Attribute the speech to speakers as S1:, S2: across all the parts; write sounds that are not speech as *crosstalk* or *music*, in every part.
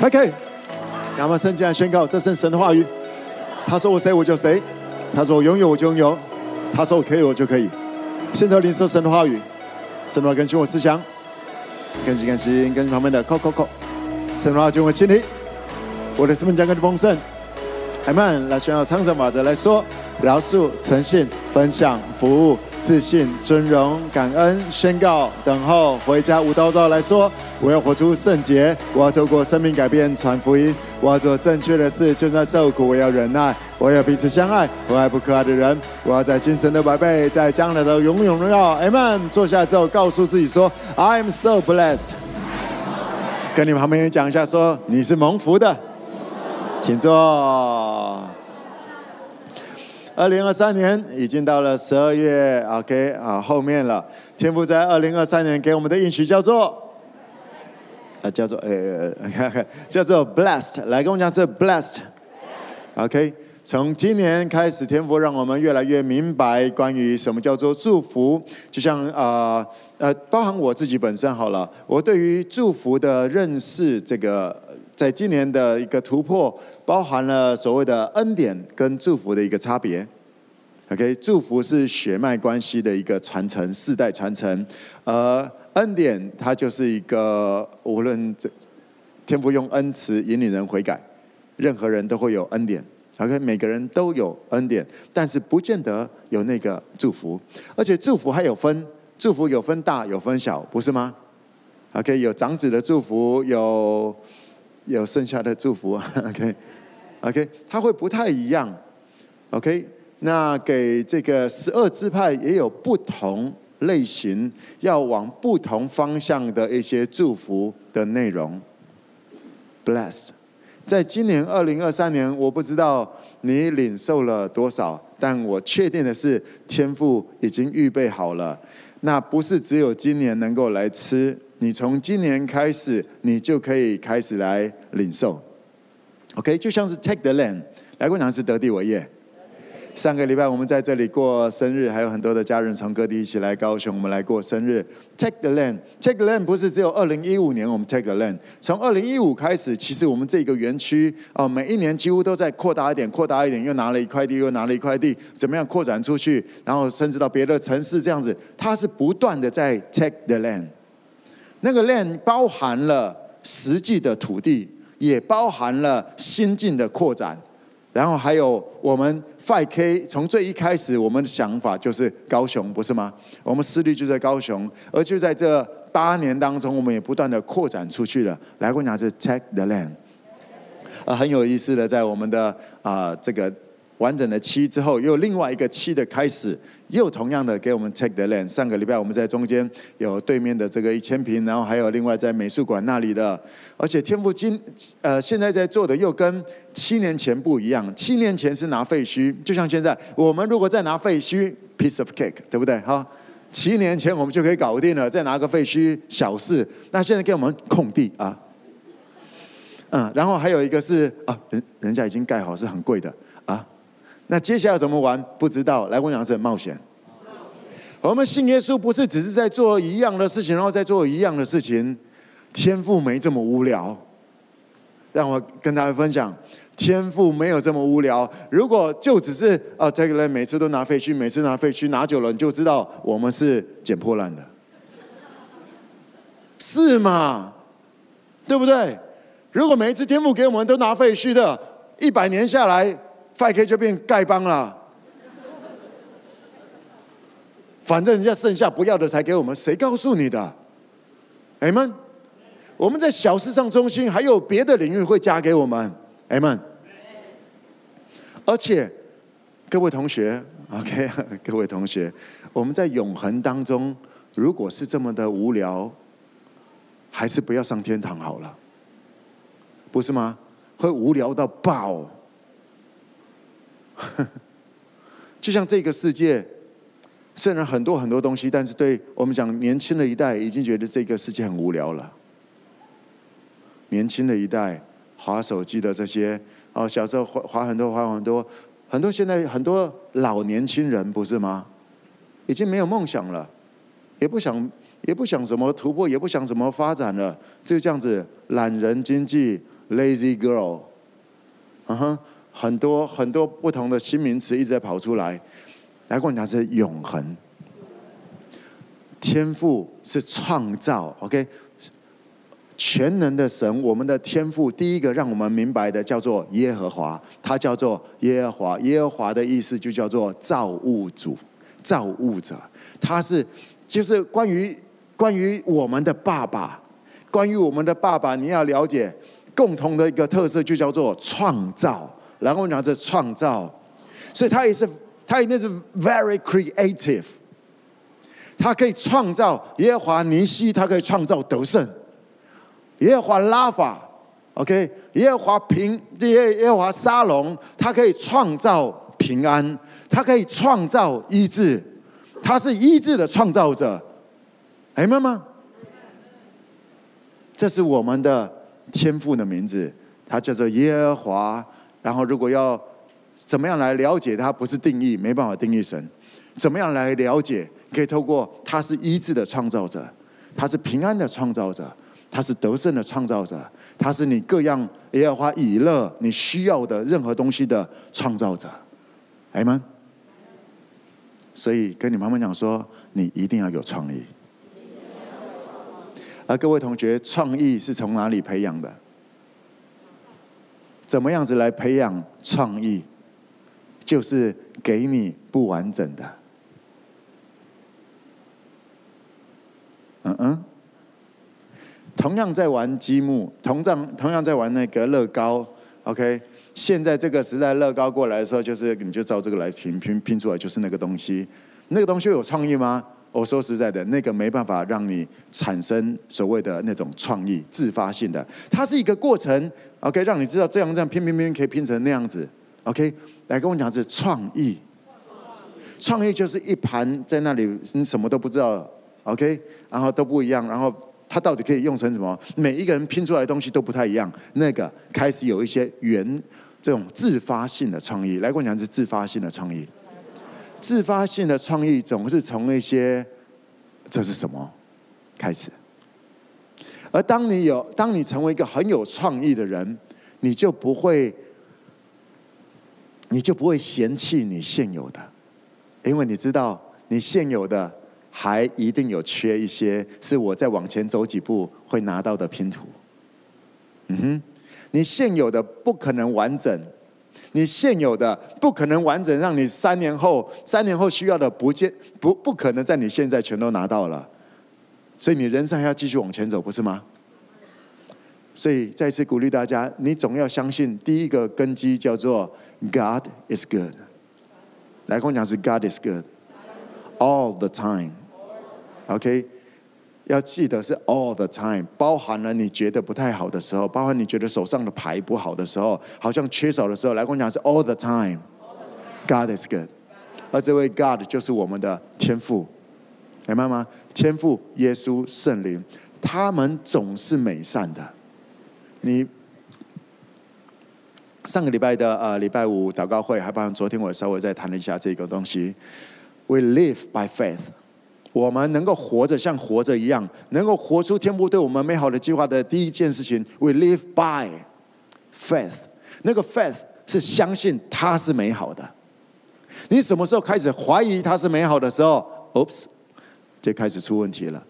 S1: OK，亚马圣经来宣告，这是神的话语。他说我谁我就谁，他说我拥有我就拥有，他说我可以我就可以。现在领受神的话语，神的话更新我思想，更新更新更新旁边的扣扣扣，神的话进我心里，我的生命将更丰盛。阿门！来宣告长生法则来说，饶恕、诚信、分享、服务、自信、尊荣、感恩、宣告、等候、回家、无叨叨来说，我要活出圣洁，我要透过生命改变传福音，我要做正确的事，就算受苦，我要忍耐，我要彼此相爱，我爱不可爱的人，我要在今生的百倍，在将来的永永荣耀。Amen！坐下之后，告诉自己说：“I am so blessed。”跟你们旁边人讲一下，说你是蒙福的。请坐。二零二三年已经到了十二月，OK 啊，后面了。天父在二零二三年给我们的应许叫做，啊，叫做呃，*laughs* 叫做 blessed。来跟我讲是 blessed。OK，从今年开始，天父让我们越来越明白关于什么叫做祝福。就像啊呃，呃，包含我自己本身好了，我对于祝福的认识这个。在今年的一个突破，包含了所谓的恩典跟祝福的一个差别。OK，祝福是血脉关系的一个传承，世代传承；而恩典它就是一个无论这天父用恩慈引领人悔改，任何人都会有恩典。OK，每个人都有恩典，但是不见得有那个祝福。而且祝福还有分，祝福有分大有分小，不是吗？OK，有长子的祝福有。有剩下的祝福，*laughs* OK，OK，它会不太一样，OK。那给这个十二支派也有不同类型，要往不同方向的一些祝福的内容。Bless，在今年二零二三年，我不知道你领受了多少，但我确定的是，天父已经预备好了。那不是只有今年能够来吃。你从今年开始，你就可以开始来领受，OK，就像是 Take the land，来过两次得地为业。上个礼拜我们在这里过生日，还有很多的家人从各地一起来高雄，我们来过生日。Take the land，Take the land 不是只有二零一五年我们 Take the land，从二零一五开始，其实我们这个园区哦，每一年几乎都在扩大一点，扩大一点，又拿了一块地，又拿了一块地，怎么样扩展出去，然后甚至到别的城市这样子，它是不断的在 Take the land。那个 land 包含了实际的土地，也包含了心境的扩展，然后还有我们 5K 从最一开始，我们的想法就是高雄，不是吗？我们势力就在高雄，而就在这八年当中，我们也不断的扩展出去了。来过哪次 Take the land，呃，很有意思的，在我们的啊、呃、这个。完整的七之后，又另外一个七的开始，又同样的给我们 take the land。上个礼拜我们在中间有对面的这个一千坪，然后还有另外在美术馆那里的，而且天赋今呃现在在做的又跟七年前不一样。七年前是拿废墟，就像现在我们如果再拿废墟 piece of cake，对不对？哈，七年前我们就可以搞定了，再拿个废墟小事。那现在给我们空地啊，嗯，然后还有一个是啊，人人家已经盖好，是很贵的啊。那接下来怎么玩？不知道。来，我讲是冒险。我们信耶稣不是只是在做一样的事情，然后再做一样的事情。天赋没这么无聊。让我跟大家分享，天赋没有这么无聊。如果就只是啊，这个人每次都拿废墟，每次拿废墟，拿久了你就知道我们是捡破烂的，是吗？对不对？如果每一次天赋给我们都拿废墟的，一百年下来。5K 就变丐帮了，反正人家剩下不要的才给我们，谁告诉你的？阿门。我们在小事上中心，还有别的领域会加给我们，阿门。而且，各位同学，OK，*laughs* 各位同学，我们在永恒当中，如果是这么的无聊，还是不要上天堂好了，不是吗？会无聊到爆。*laughs* 就像这个世界，虽然很多很多东西，但是对我们讲年轻的一代，已经觉得这个世界很无聊了。年轻的一代滑手机的这些，哦，小时候滑滑很多，滑很多，很多现在很多老年轻人不是吗？已经没有梦想了，也不想也不想什么突破，也不想什么发展了，就这样子懒人经济，lazy girl，嗯哼，很多很多不同的新名词一直在跑出来。来跟我讲是永恒，天赋是创造，OK，全能的神，我们的天赋第一个让我们明白的叫做耶和华，他叫做耶和华，耶和华的意思就叫做造物主、造物者，他是就是关于关于我们的爸爸。关于我们的爸爸，你要了解共同的一个特色，就叫做创造。然后讲这创造，所以他也是，他一定是 very creative。他可以创造耶和华尼西，他可以创造得胜；耶和华拉法，OK，耶和华平耶耶和华沙龙，他可以创造平安，他可以创造医治，他是医治的创造者。哎，妈妈。这是我们的天赋的名字，他叫做耶和华。然后，如果要怎么样来了解他，不是定义，没办法定义神。怎么样来了解？可以透过他是医治的创造者，他是平安的创造者，他是得胜的创造者，他是你各样耶和华以勒你需要的任何东西的创造者。阿们。所以跟你妈妈讲说，你一定要有创意。而各位同学，创意是从哪里培养的？怎么样子来培养创意？就是给你不完整的。嗯嗯。同样在玩积木，同样同样在玩那个乐高。OK，现在这个时代乐高过来的时候，就是你就照这个来拼拼拼出来，就是那个东西。那个东西有创意吗？我说实在的，那个没办法让你产生所谓的那种创意、自发性的，它是一个过程。OK，让你知道这样这样拼拼拼可以拼成那样子。OK，来跟我讲是创意。创意就是一盘在那里，你什么都不知道。OK，然后都不一样，然后它到底可以用成什么？每一个人拼出来的东西都不太一样。那个开始有一些原这种自发性的创意，来跟我讲是自发性的创意。自发性的创意总是从那些这是什么开始，而当你有，当你成为一个很有创意的人，你就不会，你就不会嫌弃你现有的，因为你知道你现有的还一定有缺一些，是我再往前走几步会拿到的拼图。嗯哼，你现有的不可能完整。你现有的不可能完整，让你三年后三年后需要的不见不不可能在你现在全都拿到了，所以你人生还要继续往前走，不是吗？所以再次鼓励大家，你总要相信第一个根基叫做 God is good。来跟我讲是 God is good all the time，OK？要记得是 all the time，包含了你觉得不太好的时候，包含你觉得手上的牌不好的时候，好像缺少的时候，来跟我讲是 all the time，God is good。而这位 God 就是我们的天赋，明白吗？天赋、耶稣、圣灵，他们总是美善的。你上个礼拜的呃礼拜五祷告会，还包括昨天我稍微再谈了一下这个东西。We live by faith。我们能够活着像活着一样，能够活出天父对我们美好的计划的第一件事情，We live by faith。那个 faith 是相信它是美好的。你什么时候开始怀疑它是美好的时候，Oops，就开始出问题了。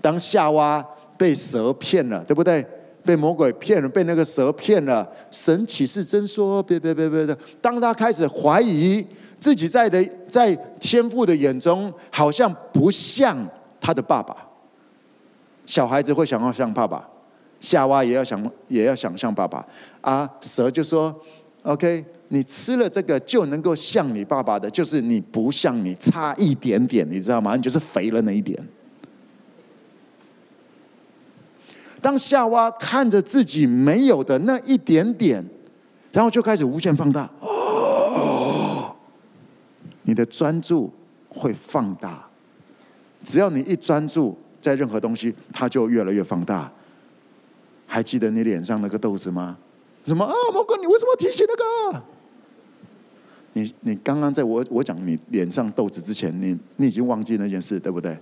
S1: 当夏娃被蛇骗了，对不对？被魔鬼骗了，被那个蛇骗了。神起誓真说，别别别别的。当他开始怀疑。自己在的在天父的眼中，好像不像他的爸爸。小孩子会想要像爸爸，夏娃也要想也要想像爸爸。啊，蛇就说：“OK，你吃了这个就能够像你爸爸的，就是你不像你，差一点点，你知道吗？你就是肥了那一点。”当夏娃看着自己没有的那一点点，然后就开始无限放大。你的专注会放大，只要你一专注在任何东西，它就越来越放大。还记得你脸上那个豆子吗？什么啊，毛哥，你为什么提起那个？你你刚刚在我我讲你脸上豆子之前，你你已经忘记那件事，对不对？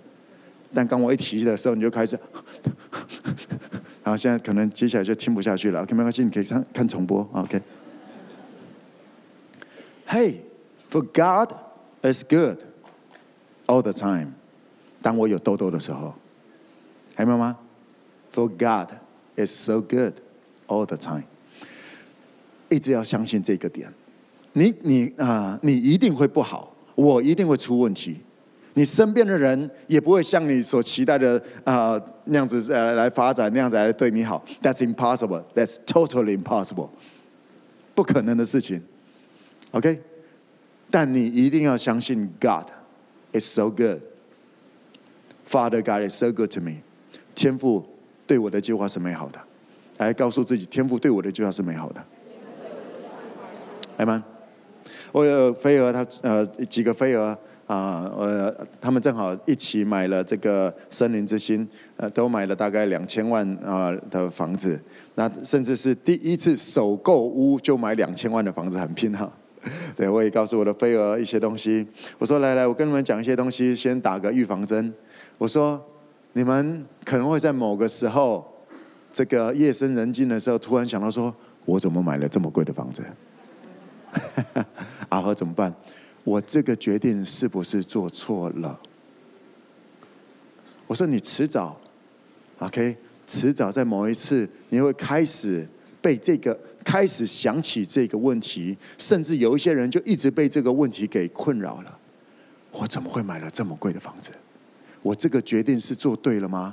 S1: 但当我一提的时候，你就开始，*laughs* 好，现在可能接下来就听不下去了。OK，没关系，你可以看看重播。OK。Hey, for God It's good all the time。当我有痘痘的时候，还有吗？For God, it's so good all the time。一直要相信这个点。你你啊、你一定会不好，我一定会出问题。你身边的人也不会像你所期待的啊、那样子来来发展，那样子来对你好。That's impossible. That's totally impossible. 不可能的事情。OK，但你一定要相信 God is so good. Father God is so good to me. 天父对我的计划是美好的。来告诉自己，天父对我的计划是美好的。来吗？我有飞蛾，他呃几个飞蛾。啊，呃，他们正好一起买了这个森林之星，呃，都买了大概两千万啊的房子，那甚至是第一次首购屋就买两千万的房子，很拼哈。*laughs* 对，我也告诉我的飞蛾一些东西，我说来来，我跟你们讲一些东西，先打个预防针。我说你们可能会在某个时候，这个夜深人静的时候，突然想到说，我怎么买了这么贵的房子？*laughs* 阿和怎么办？我这个决定是不是做错了？我说你迟早，OK，迟早在某一次你会开始被这个开始想起这个问题，甚至有一些人就一直被这个问题给困扰了。我怎么会买了这么贵的房子？我这个决定是做对了吗？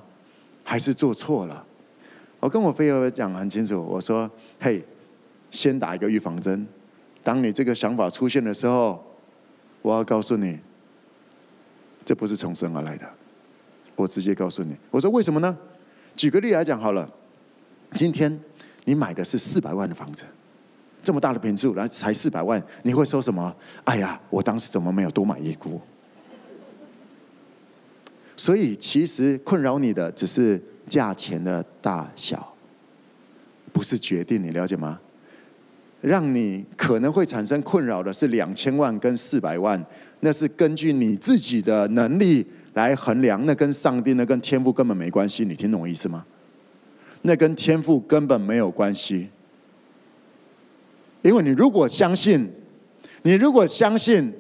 S1: 还是做错了？我跟我飞蛾讲很清楚，我说：“嘿，先打一个预防针，当你这个想法出现的时候。”我要告诉你，这不是从生而来的。我直接告诉你，我说为什么呢？举个例来讲好了，今天你买的是四百万的房子，这么大的坪数，然后才四百万，你会说什么？哎呀，我当时怎么没有多买一股？所以其实困扰你的只是价钱的大小，不是决定，你了解吗？让你可能会产生困扰的是两千万跟四百万，那是根据你自己的能力来衡量，那跟上帝、那跟天赋根本没关系。你听懂我意思吗？那跟天赋根本没有关系，因为你如果相信，你如果相信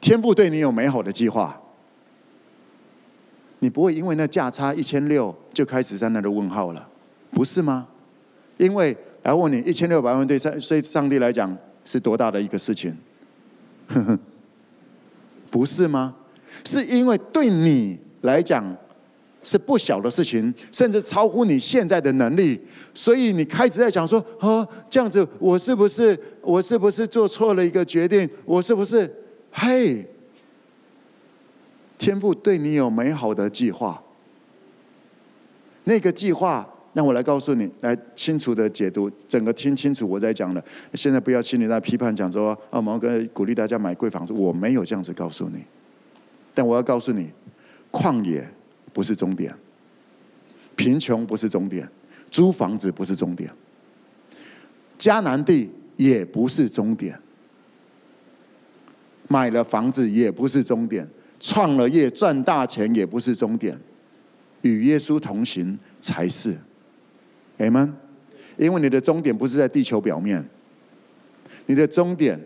S1: 天赋对你有美好的计划，你不会因为那价差一千六就开始在那的问号了，不是吗？因为。来问你，一千六百万对上对上帝来讲是多大的一个事情？呵呵，不是吗？是因为对你来讲是不小的事情，甚至超乎你现在的能力，所以你开始在讲说：哦，这样子，我是不是我是不是做错了一个决定？我是不是？嘿，天父对你有美好的计划，那个计划。让我来告诉你，来清楚的解读，整个听清楚我在讲的。现在不要心里在批判，讲说啊，我们跟鼓励大家买贵房子，我没有这样子告诉你。但我要告诉你，旷野不是终点，贫穷不是终点，租房子不是终点，迦南地也不是终点，买了房子也不是终点，创了业赚大钱也不是终点，与耶稣同行才是。Amen，因为你的终点不是在地球表面，你的终点，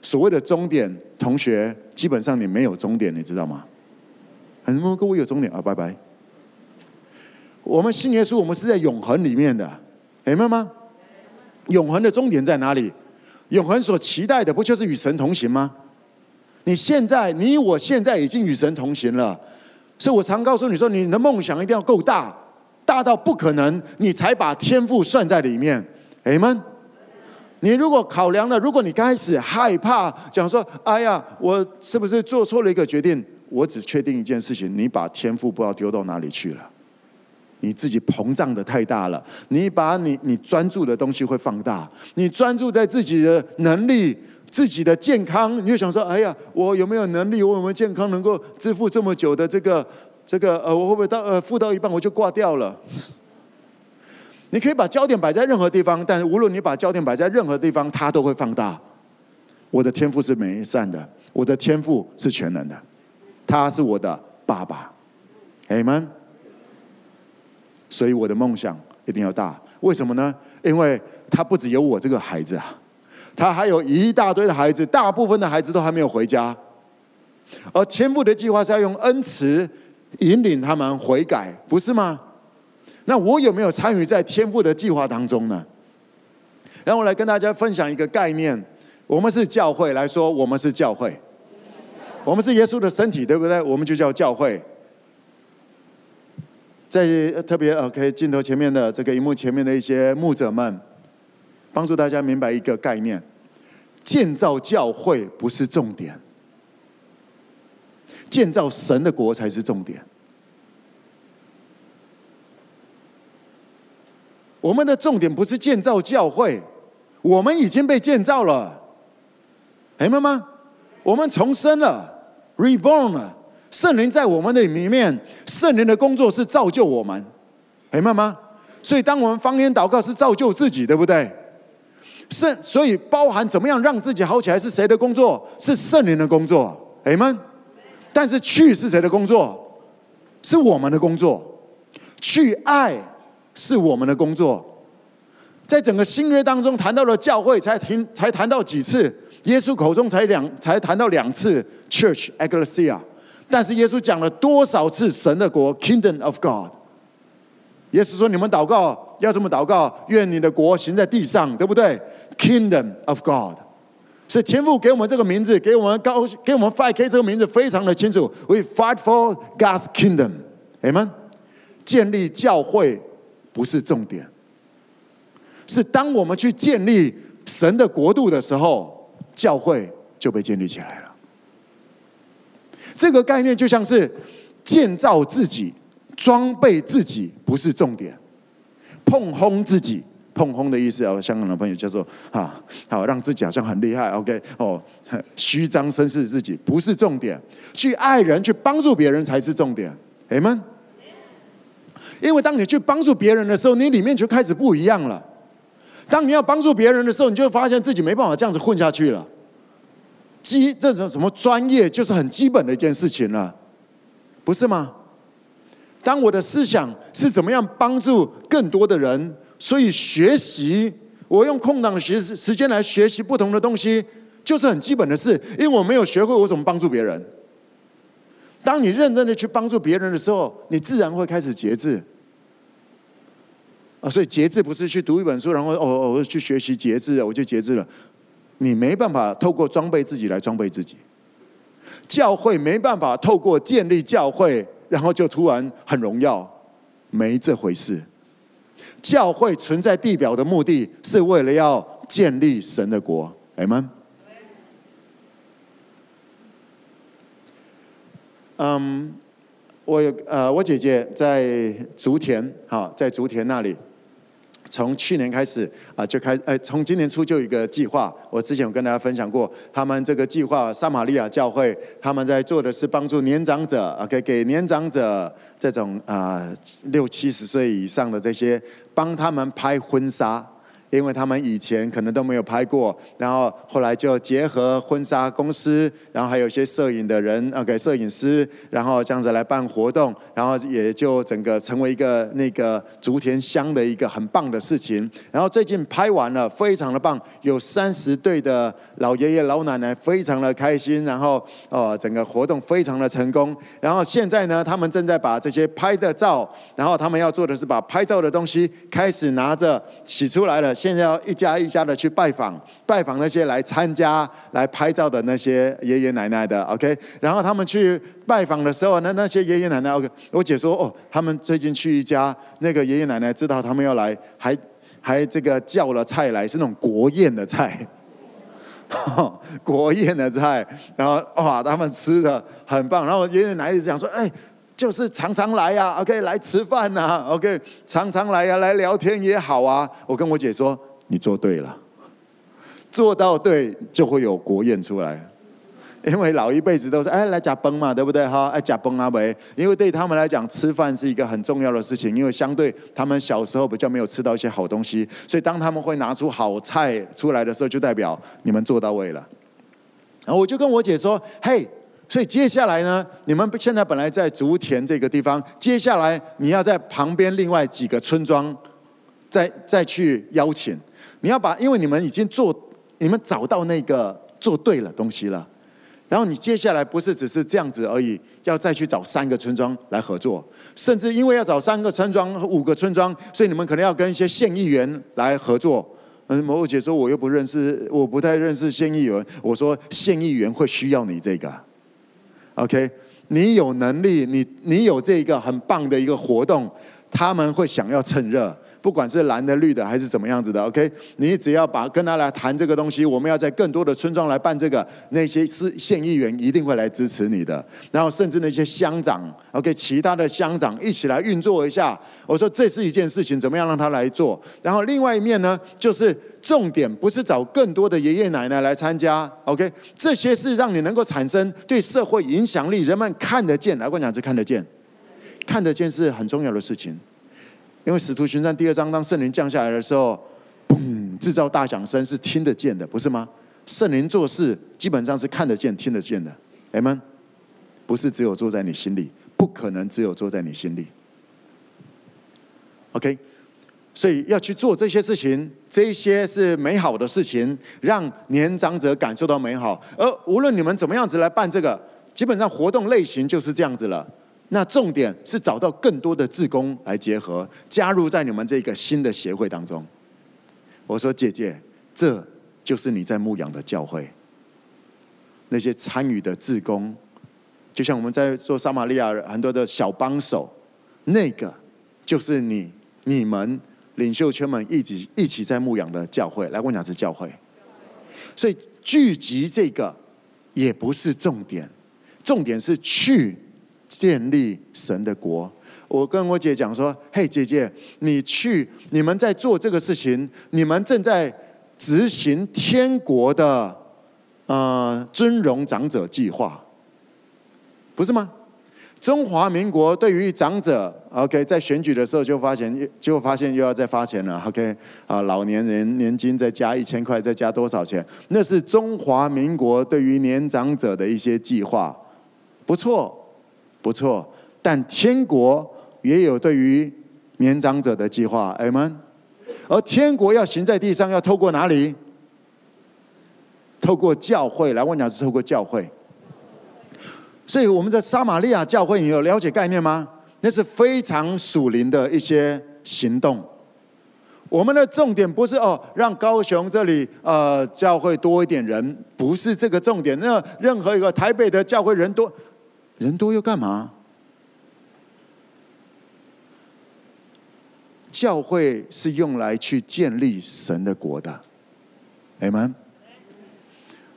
S1: 所谓的终点，同学，基本上你没有终点，你知道吗？很多各位有终点啊，拜拜。我们信耶稣，我们是在永恒里面的明白吗？永恒的终点在哪里？永恒所期待的，不就是与神同行吗？你现在，你我现在已经与神同行了，所以我常告诉你说，你的梦想一定要够大。大到不可能，你才把天赋算在里面，Amen。你如果考量了，如果你刚开始害怕，讲说：“哎呀，我是不是做错了一个决定？”我只确定一件事情：你把天赋不知道丢到哪里去了。你自己膨胀的太大了，你把你你专注的东西会放大，你专注在自己的能力、自己的健康，你就想说：“哎呀，我有没有能力？我有没有健康，能够支付这么久的这个？”这个呃，我会不会到呃，付到一半我就挂掉了？你可以把焦点摆在任何地方，但是无论你把焦点摆在任何地方，它都会放大。我的天赋是美善的，我的天赋是全能的，他是我的爸爸，Amen。所以我的梦想一定要大。为什么呢？因为他不只有我这个孩子啊，他还有一大堆的孩子，大部分的孩子都还没有回家。而天父的计划是要用恩慈引领他们悔改，不是吗？那我有没有参与在天父的计划当中呢？让我来跟大家分享一个概念：我们是教会来说，我们是教会，我们是耶稣的身体，对不对？我们就叫教会。在特别 OK 镜头前面的这个荧幕前面的一些牧者们，帮助大家明白一个概念：建造教会不是重点，建造神的国才是重点。我们的重点不是建造教会，我们已经被建造了，明白吗？我们重生了，reborn 了。圣灵在我们的里面，圣灵的工作是造就我们，明白吗？所以当我们方言祷告是造就自己，对不对？圣所以包含怎么样让自己好起来是谁的工作？是圣灵的工作，阿们。但是去是谁的工作？是我们的工作。去爱是我们的工作。在整个新约当中谈到了教会，才听才谈到几次？耶稣口中才两才谈到两次，Church Ecclesia。但是耶稣讲了多少次神的国 （Kingdom of God）？耶稣说：“你们祷告要这么祷告，愿你的国行在地上，对不对？”Kingdom of God，是天父给我们这个名字，给我们高，给我们 Five K 这个名字非常的清楚。We fight for God's kingdom，阿们。建立教会不是重点，是当我们去建立神的国度的时候，教会就被建立起来了。这个概念就像是建造自己、装备自己，不是重点；碰轰自己，碰轰的意思啊，香港的朋友叫做啊，好让自己好像很厉害。OK，哦，虚张声势自己不是重点，去爱人、去帮助别人才是重点。阿们。因为当你去帮助别人的时候，你里面就开始不一样了。当你要帮助别人的时候，你就发现自己没办法这样子混下去了。基这种什么专业，就是很基本的一件事情了，不是吗？当我的思想是怎么样帮助更多的人，所以学习，我用空档的学时间来学习不同的东西，就是很基本的事。因为我没有学会，我怎么帮助别人？当你认真的去帮助别人的时候，你自然会开始节制。啊，所以节制不是去读一本书，然后哦哦去学习节制，我就节制了。你没办法透过装备自己来装备自己，教会没办法透过建立教会，然后就突然很荣耀，没这回事。教会存在地表的目的是为了要建立神的国，阿们。嗯，我有呃，我姐姐在竹田，哈，在竹田那里。从去年开始啊，就开呃，从今年初就有一个计划。我之前有跟大家分享过，他们这个计划，撒玛利亚教会他们在做的是帮助年长者，OK，给年长者这种啊六七十岁以上的这些，帮他们拍婚纱。因为他们以前可能都没有拍过，然后后来就结合婚纱公司，然后还有一些摄影的人，OK，摄影师，然后这样子来办活动，然后也就整个成为一个那个竹田乡的一个很棒的事情。然后最近拍完了，非常的棒，有三十对的老爷爷老奶奶，非常的开心。然后哦，整个活动非常的成功。然后现在呢，他们正在把这些拍的照，然后他们要做的是把拍照的东西开始拿着洗出来了。现在要一家一家的去拜访，拜访那些来参加、来拍照的那些爷爷奶奶的，OK。然后他们去拜访的时候，那那些爷爷奶奶，OK。我姐说，哦，他们最近去一家，那个爷爷奶奶知道他们要来，还还这个叫了菜来，是那种国宴的菜，*laughs* 国宴的菜。然后哇，他们吃的很棒。然后爷爷奶奶一直讲说，哎。就是常常来呀，OK，来吃饭呐，OK，常常来呀，来聊天也好啊。我跟我姐说，你做对了，做到对就会有国宴出来。因为老一辈子都是哎来呷饭嘛，对不对哈？哎呷饭啊喂，因为对他们来讲，吃饭是一个很重要的事情。因为相对他们小时候比较没有吃到一些好东西，所以当他们会拿出好菜出来的时候，就代表你们做到位了。然后我就跟我姐说，嘿。所以接下来呢，你们现在本来在竹田这个地方，接下来你要在旁边另外几个村庄再再去邀请。你要把，因为你们已经做，你们找到那个做对了东西了。然后你接下来不是只是这样子而已，要再去找三个村庄来合作，甚至因为要找三个村庄和五个村庄，所以你们可能要跟一些县议员来合作。嗯，某某姐说我又不认识，我不太认识县议员。我说县议员会需要你这个，OK？你有能力，你你有这个很棒的一个活动，他们会想要趁热。不管是蓝的、绿的还是怎么样子的，OK，你只要把跟他来谈这个东西，我们要在更多的村庄来办这个，那些市县议员一定会来支持你的。然后甚至那些乡长，OK，其他的乡长一起来运作一下。我说这是一件事情，怎么样让他来做？然后另外一面呢，就是重点不是找更多的爷爷奶奶来参加，OK，这些是让你能够产生对社会影响力，人们看得见。来，我讲是看得见，看得见是很重要的事情。因为《使徒行传》第二章，当圣灵降下来的时候，嘣，制造大响声是听得见的，不是吗？圣灵做事基本上是看得见、听得见的，阿们，不是只有坐在你心里，不可能只有坐在你心里。OK，所以要去做这些事情，这些是美好的事情，让年长者感受到美好。而无论你们怎么样子来办这个，基本上活动类型就是这样子了。那重点是找到更多的志工来结合，加入在你们这个新的协会当中。我说姐姐，这就是你在牧养的教会。那些参与的志工，就像我们在做撒玛利亚很多的小帮手，那个就是你你们领袖圈们一起一起在牧养的教会。来，我讲是教会。所以聚集这个也不是重点，重点是去。建立神的国，我跟我姐讲说：“嘿，姐姐，你去，你们在做这个事情，你们正在执行天国的呃尊荣长者计划，不是吗？中华民国对于长者，OK，在选举的时候就发现，就发现又要再发钱了，OK，啊，老年人年金再加一千块，再加多少钱？那是中华民国对于年长者的一些计划，不错。”不错，但天国也有对于年长者的计划，阿们。而天国要行在地上，要透过哪里？透过教会来。我讲是透过教会。所以我们在撒玛利亚教会，你有了解概念吗？那是非常属灵的一些行动。我们的重点不是哦，让高雄这里呃教会多一点人，不是这个重点。那任何一个台北的教会人多。人多又干嘛？教会是用来去建立神的国的，阿们。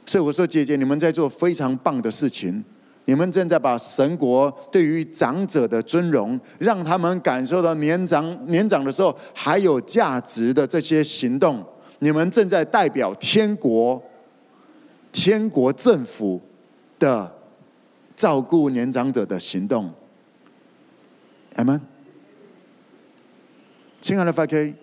S1: 所以我说，姐姐，你们在做非常棒的事情，你们正在把神国对于长者的尊荣，让他们感受到年长年长的时候还有价值的这些行动，你们正在代表天国、天国政府的。照顾年长者的行动，阿们。亲爱的 FK，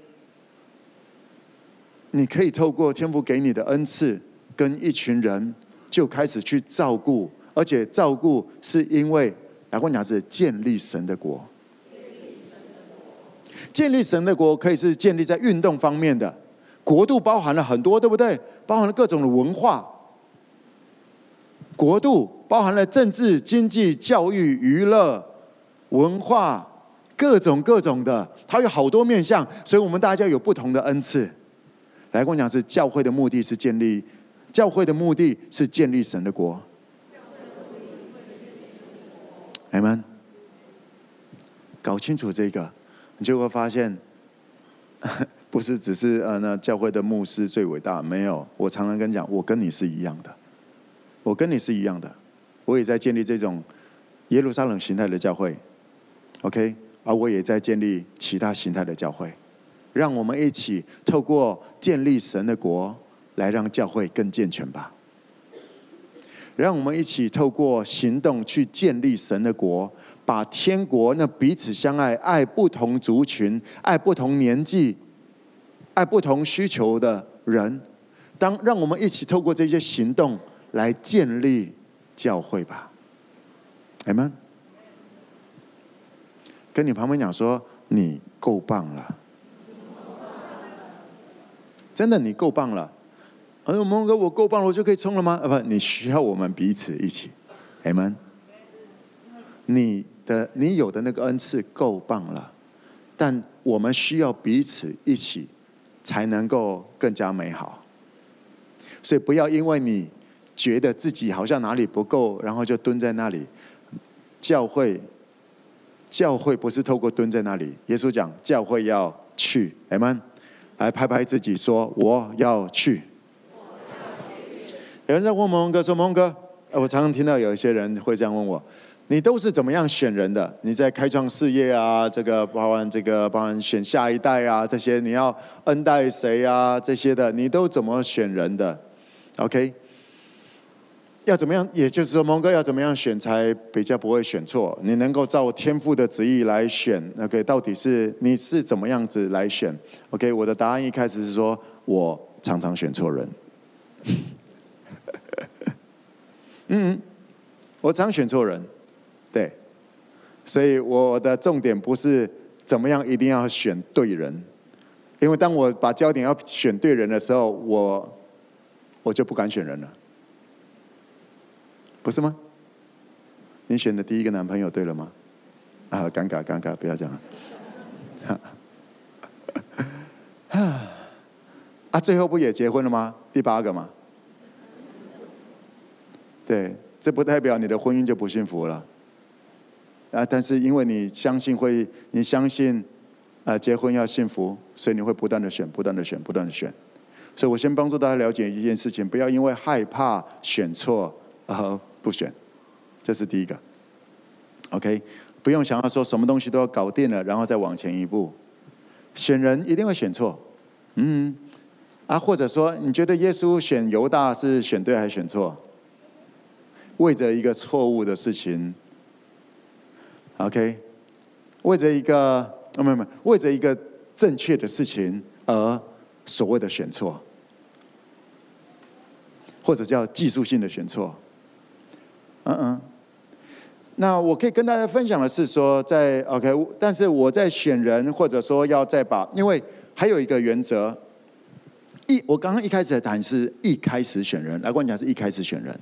S1: 你可以透过天父给你的恩赐，跟一群人就开始去照顾，而且照顾是因为，来我讲是建立神的国。建立神的国可以是建立在运动方面的，国度包含了很多，对不对？包含了各种的文化。国度包含了政治、经济、教育、娱乐、文化，各种各种的，它有好多面向，所以我们大家有不同的恩赐。来跟我讲，是教会的目的是建立，教会的目的是建立神的国。阿们，搞清楚这个，你就会发现，*laughs* 不是只是呃，那教会的牧师最伟大，没有。我常常跟你讲，我跟你是一样的。我跟你是一样的，我也在建立这种耶路撒冷形态的教会，OK，而我也在建立其他形态的教会，让我们一起透过建立神的国，来让教会更健全吧。让我们一起透过行动去建立神的国，把天国那彼此相爱、爱不同族群、爱不同年纪、爱不同需求的人，当让我们一起透过这些行动。来建立教会吧，阿们。跟你旁边讲说，你够棒了，真的你够棒了。哎呦，蒙哥，我够棒了，我就可以冲了吗？啊，不，你需要我们彼此一起。Amen。你的你有的那个恩赐够棒了，但我们需要彼此一起，才能够更加美好。所以不要因为你觉得自己好像哪里不够，然后就蹲在那里。教会，教会不是透过蹲在那里。耶稣讲，教会要去，Amen。来拍拍自己说，我要去。有人在问蒙哥说，蒙哥，我常常听到有一些人会这样问我。你都是怎么样选人的？你在开创事业啊，这个包含这个包含选下一代啊，这些你要恩待谁啊？这些的你都怎么选人的？OK？要怎么样？也就是说，蒙哥要怎么样选才比较不会选错？你能够照天赋的旨意来选？OK？到底是你是怎么样子来选？OK？我的答案一开始是说我常常选错人。*laughs* 嗯，我常选错人。对，所以我的重点不是怎么样一定要选对人，因为当我把焦点要选对人的时候，我我就不敢选人了，不是吗？你选的第一个男朋友对了吗？啊，尴尬尴尬，不要这样。啊，*laughs* 啊，最后不也结婚了吗？第八个嘛？对，这不代表你的婚姻就不幸福了。啊！但是因为你相信会，你相信，啊，结婚要幸福，所以你会不断的选，不断的选，不断的选。所以我先帮助大家了解一件事情，不要因为害怕选错而不选，这是第一个。OK，不用想要说什么东西都要搞定了，然后再往前一步。选人一定会选错，嗯，啊，或者说你觉得耶稣选犹大是选对还是选错？为着一个错误的事情。OK，为着一个，没有没有，为着一个正确的事情而所谓的选错，或者叫技术性的选错。嗯嗯。那我可以跟大家分享的是说，在 OK，但是我在选人，或者说要再把，因为还有一个原则，一我刚刚一开始谈是一开始选人，来跟你讲是一开始选人。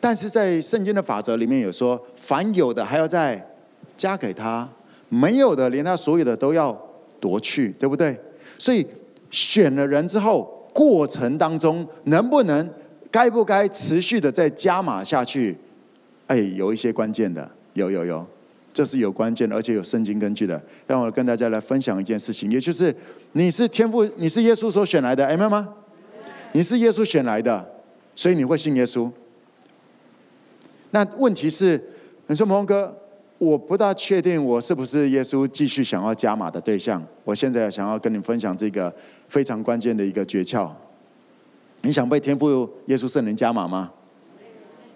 S1: 但是在圣经的法则里面有说，凡有的还要再加给他，没有的连他所有的都要夺去，对不对？所以选了人之后，过程当中能不能、该不该持续的再加码下去？哎，有一些关键的，有有有，这是有关键的，而且有圣经根据的。让我跟大家来分享一件事情，也就是你是天赋，你是耶稣所选来的，明白吗？你是耶稣选来的，所以你会信耶稣。那问题是，你说蒙哥，我不大确定我是不是耶稣继续想要加码的对象。我现在想要跟你分享这个非常关键的一个诀窍。你想被天赋耶稣圣灵加码吗？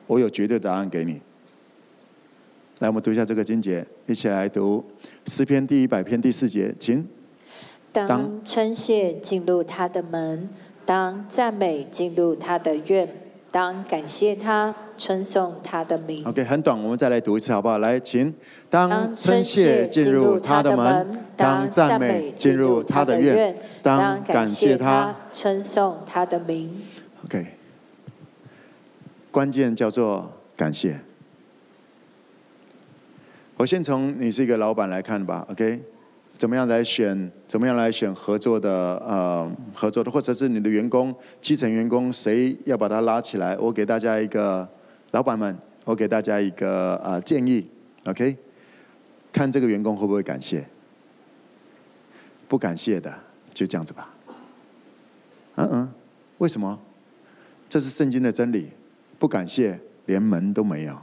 S1: 我有绝对答案给你。来，我们读一下这个经节，一起来读诗篇第一百篇第四节，请。
S2: 当称谢进入他的门，当赞美进入他的院，当感谢他。称颂他的名。
S1: OK，很短，我们再来读一次，好不好？来，请当称谢进入他的门，当赞美进入他的院，当感谢他，
S2: 称颂他的名。
S1: OK，关键叫做感谢。我先从你是一个老板来看吧。OK，怎么样来选？怎么样来选合作的？呃，合作的，或者是你的员工，基层员工，谁要把他拉起来？我给大家一个。老板们，我给大家一个呃建议，OK，看这个员工会不会感谢？不感谢的，就这样子吧。嗯嗯，为什么？这是圣经的真理，不感谢连门都没有。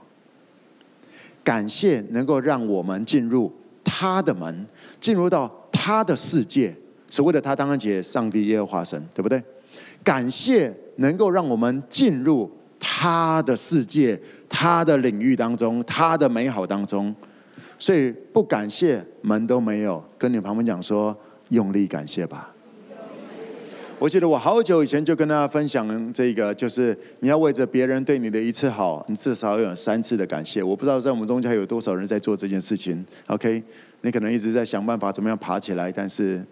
S1: 感谢能够让我们进入他的门，进入到他的世界。所谓的他，当然解上帝耶和华神，对不对？感谢能够让我们进入。他的世界，他的领域当中，他的美好当中，所以不感谢门都没有。跟你旁边讲说，用力感谢吧。我记得我好久以前就跟大家分享这个，就是你要为着别人对你的一次好，你至少要有三次的感谢。我不知道在我们中间有多少人在做这件事情。OK，你可能一直在想办法怎么样爬起来，但是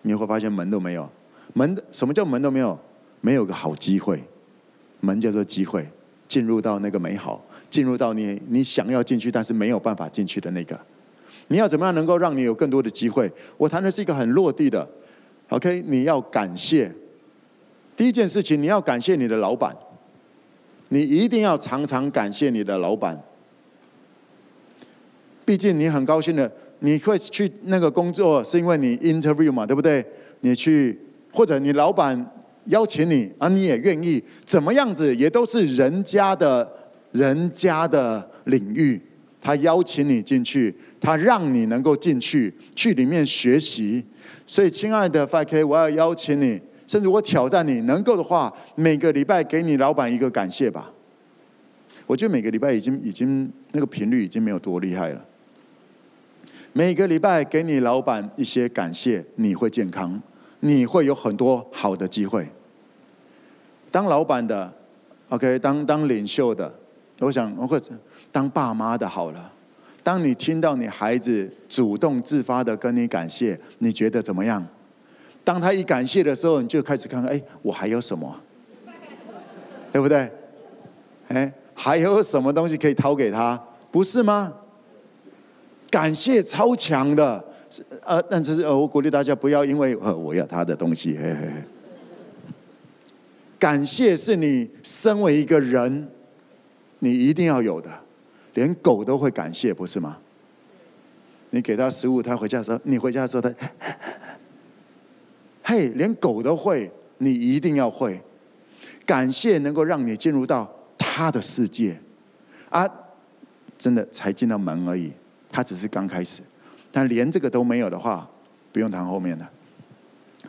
S1: 你会发现门都没有。门什么叫门都没有？没有个好机会。门叫做机会，进入到那个美好，进入到你你想要进去但是没有办法进去的那个。你要怎么样能够让你有更多的机会？我谈的是一个很落地的。OK，你要感谢。第一件事情，你要感谢你的老板。你一定要常常感谢你的老板。毕竟你很高兴的，你会去那个工作，是因为你 interview 嘛，对不对？你去或者你老板邀请你，而你也愿意，怎么样子也都是人家的人家的领域，他邀请你进去，他让你能够进去，去里面学习。所以，亲爱的 FK，我要邀请你。甚至我挑战你，能够的话，每个礼拜给你老板一个感谢吧。我觉得每个礼拜已经已经那个频率已经没有多厉害了。每个礼拜给你老板一些感谢，你会健康，你会有很多好的机会。当老板的，OK，当当领袖的，我想我会当爸妈的好了。当你听到你孩子主动自发的跟你感谢，你觉得怎么样？当他一感谢的时候，你就开始看看，哎，我还有什么，对不对？哎，还有什么东西可以掏给他？不是吗？感谢超强的，呃，但是呃，我鼓励大家不要因为呃我要他的东西，嘿嘿嘿。感谢是你身为一个人，你一定要有的，连狗都会感谢，不是吗？你给他食物，他回家的时候，你回家的时候，他。*laughs* 嘿，连狗都会，你一定要会。感谢能够让你进入到他的世界，啊，真的才进到门而已，他只是刚开始。但连这个都没有的话，不用谈后面的。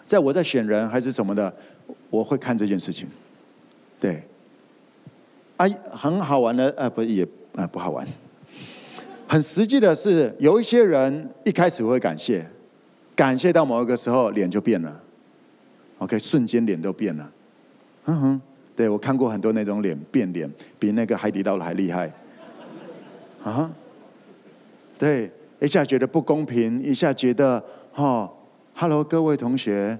S1: 在我在选人还是什么的，我会看这件事情。对，啊，很好玩的，啊，不也啊不好玩。很实际的是，有一些人一开始会感谢，感谢到某一个时候，脸就变了。OK，瞬间脸都变了，嗯哼，对，我看过很多那种脸变脸，比那个海底捞的还厉害，啊，对，一下觉得不公平，一下觉得，哦，Hello，各位同学，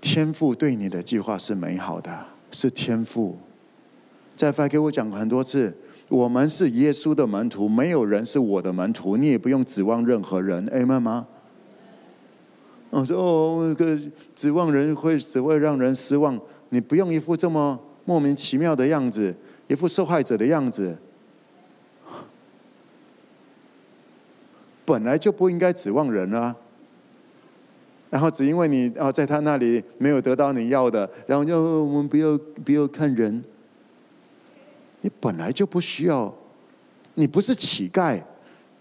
S1: 天赋对你的计划是美好的，是天赋，在发给我讲过很多次，我们是耶稣的门徒，没有人是我的门徒，你也不用指望任何人，Amen 吗？我说哦，个指望人会只会让人失望。你不用一副这么莫名其妙的样子，一副受害者的样子。本来就不应该指望人啊。然后只因为你啊在他那里没有得到你要的，然后就我们不要不要看人。你本来就不需要，你不是乞丐，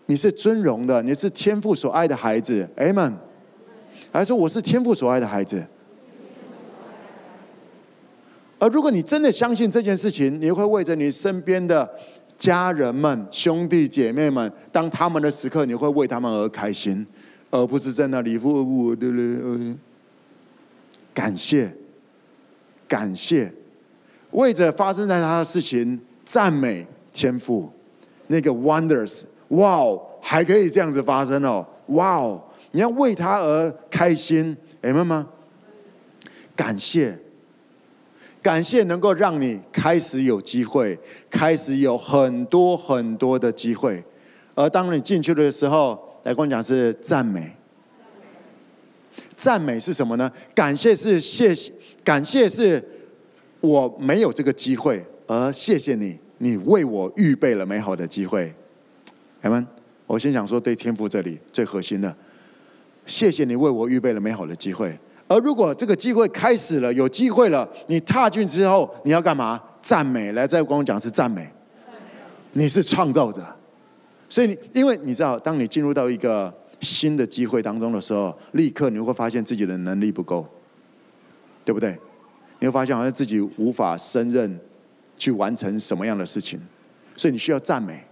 S1: 你是尊荣的，你是天父所爱的孩子。Amen。还说我是天父所爱的孩子，而如果你真的相信这件事情，你会为着你身边的家人们、兄弟姐妹们，当他们的时刻，你会为他们而开心，而不是在那里说我的嘞。感谢，感谢，为着发生在他的事情赞美天赋，那个 wonders，哇哦，还可以这样子发生哦，哇哦。你要为他而开心，明白吗？感谢，感谢能够让你开始有机会，开始有很多很多的机会。而当你进去的时候，来跟我讲是赞美。赞美是什么呢？感谢是谢谢，感谢是我没有这个机会，而谢谢你，你为我预备了美好的机会。明白？我先想说，对天父这里最核心的。谢谢你为我预备了美好的机会，而如果这个机会开始了，有机会了，你踏进之后，你要干嘛？赞美，来，再跟我讲是赞美。你是创造者，所以你因为你知道，当你进入到一个新的机会当中的时候，立刻你会发现自己的能力不够，对不对？你会发现好像自己无法胜任去完成什么样的事情，所以你需要赞美。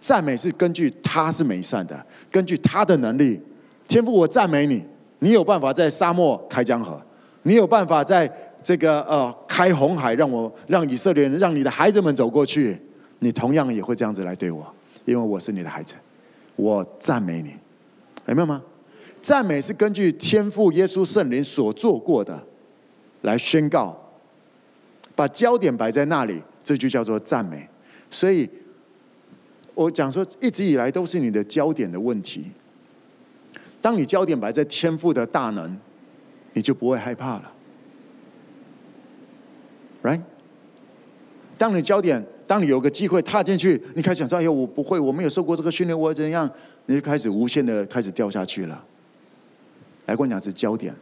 S1: 赞美是根据他是美善的，根据他的能力。天父，我赞美你，你有办法在沙漠开江河，你有办法在这个呃开红海，让我让以色列人，让你的孩子们走过去，你同样也会这样子来对我，因为我是你的孩子，我赞美你，明白吗？赞美是根据天父耶稣圣灵所做过的来宣告，把焦点摆在那里，这就叫做赞美。所以，我讲说，一直以来都是你的焦点的问题。当你焦点摆在天赋的大能，你就不会害怕了，right？当你焦点，当你有个机会踏进去，你开始想说：“哎呦，我不会，我没有受过这个训练，我怎样？”你就开始无限的开始掉下去了。来，我讲是焦点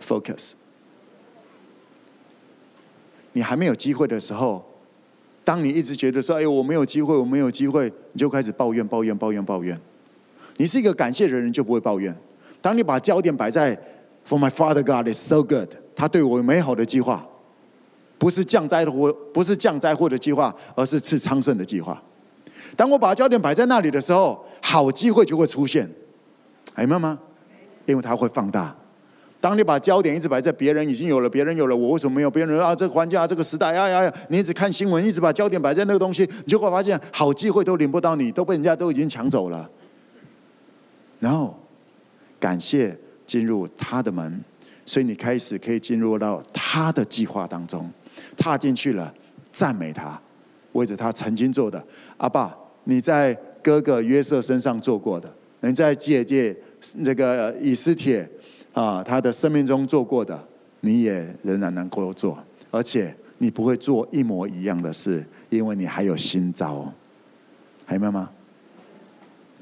S1: ，focus。你还没有机会的时候，当你一直觉得说：“哎呦，我没有机会，我没有机会”，你就开始抱怨、抱怨、抱怨、抱怨。你是一个感谢的人，就不会抱怨。当你把焦点摆在 “For my Father God is so good”，他对我有美好的计划。不是降灾的或，不是降灾祸的计划，而是赐昌盛的计划。当我把焦点摆在那里的时候，好机会就会出现。明白吗？因为它会放大。当你把焦点一直摆在别人已经有了，别人有了，我为什么没有？别人啊，这个环境啊，这个时代哎呀呀，你一直看新闻，一直把焦点摆在那个东西，你就会发现好机会都领不到你，都被人家都已经抢走了。然后，感谢进入他的门，所以你开始可以进入到他的计划当中。踏进去了，赞美他，为着他曾经做的。阿爸，你在哥哥约瑟身上做过的，你在姐姐那个以斯帖啊，他的生命中做过的，你也仍然能够做，而且你不会做一模一样的事，因为你还有新招，还明白吗？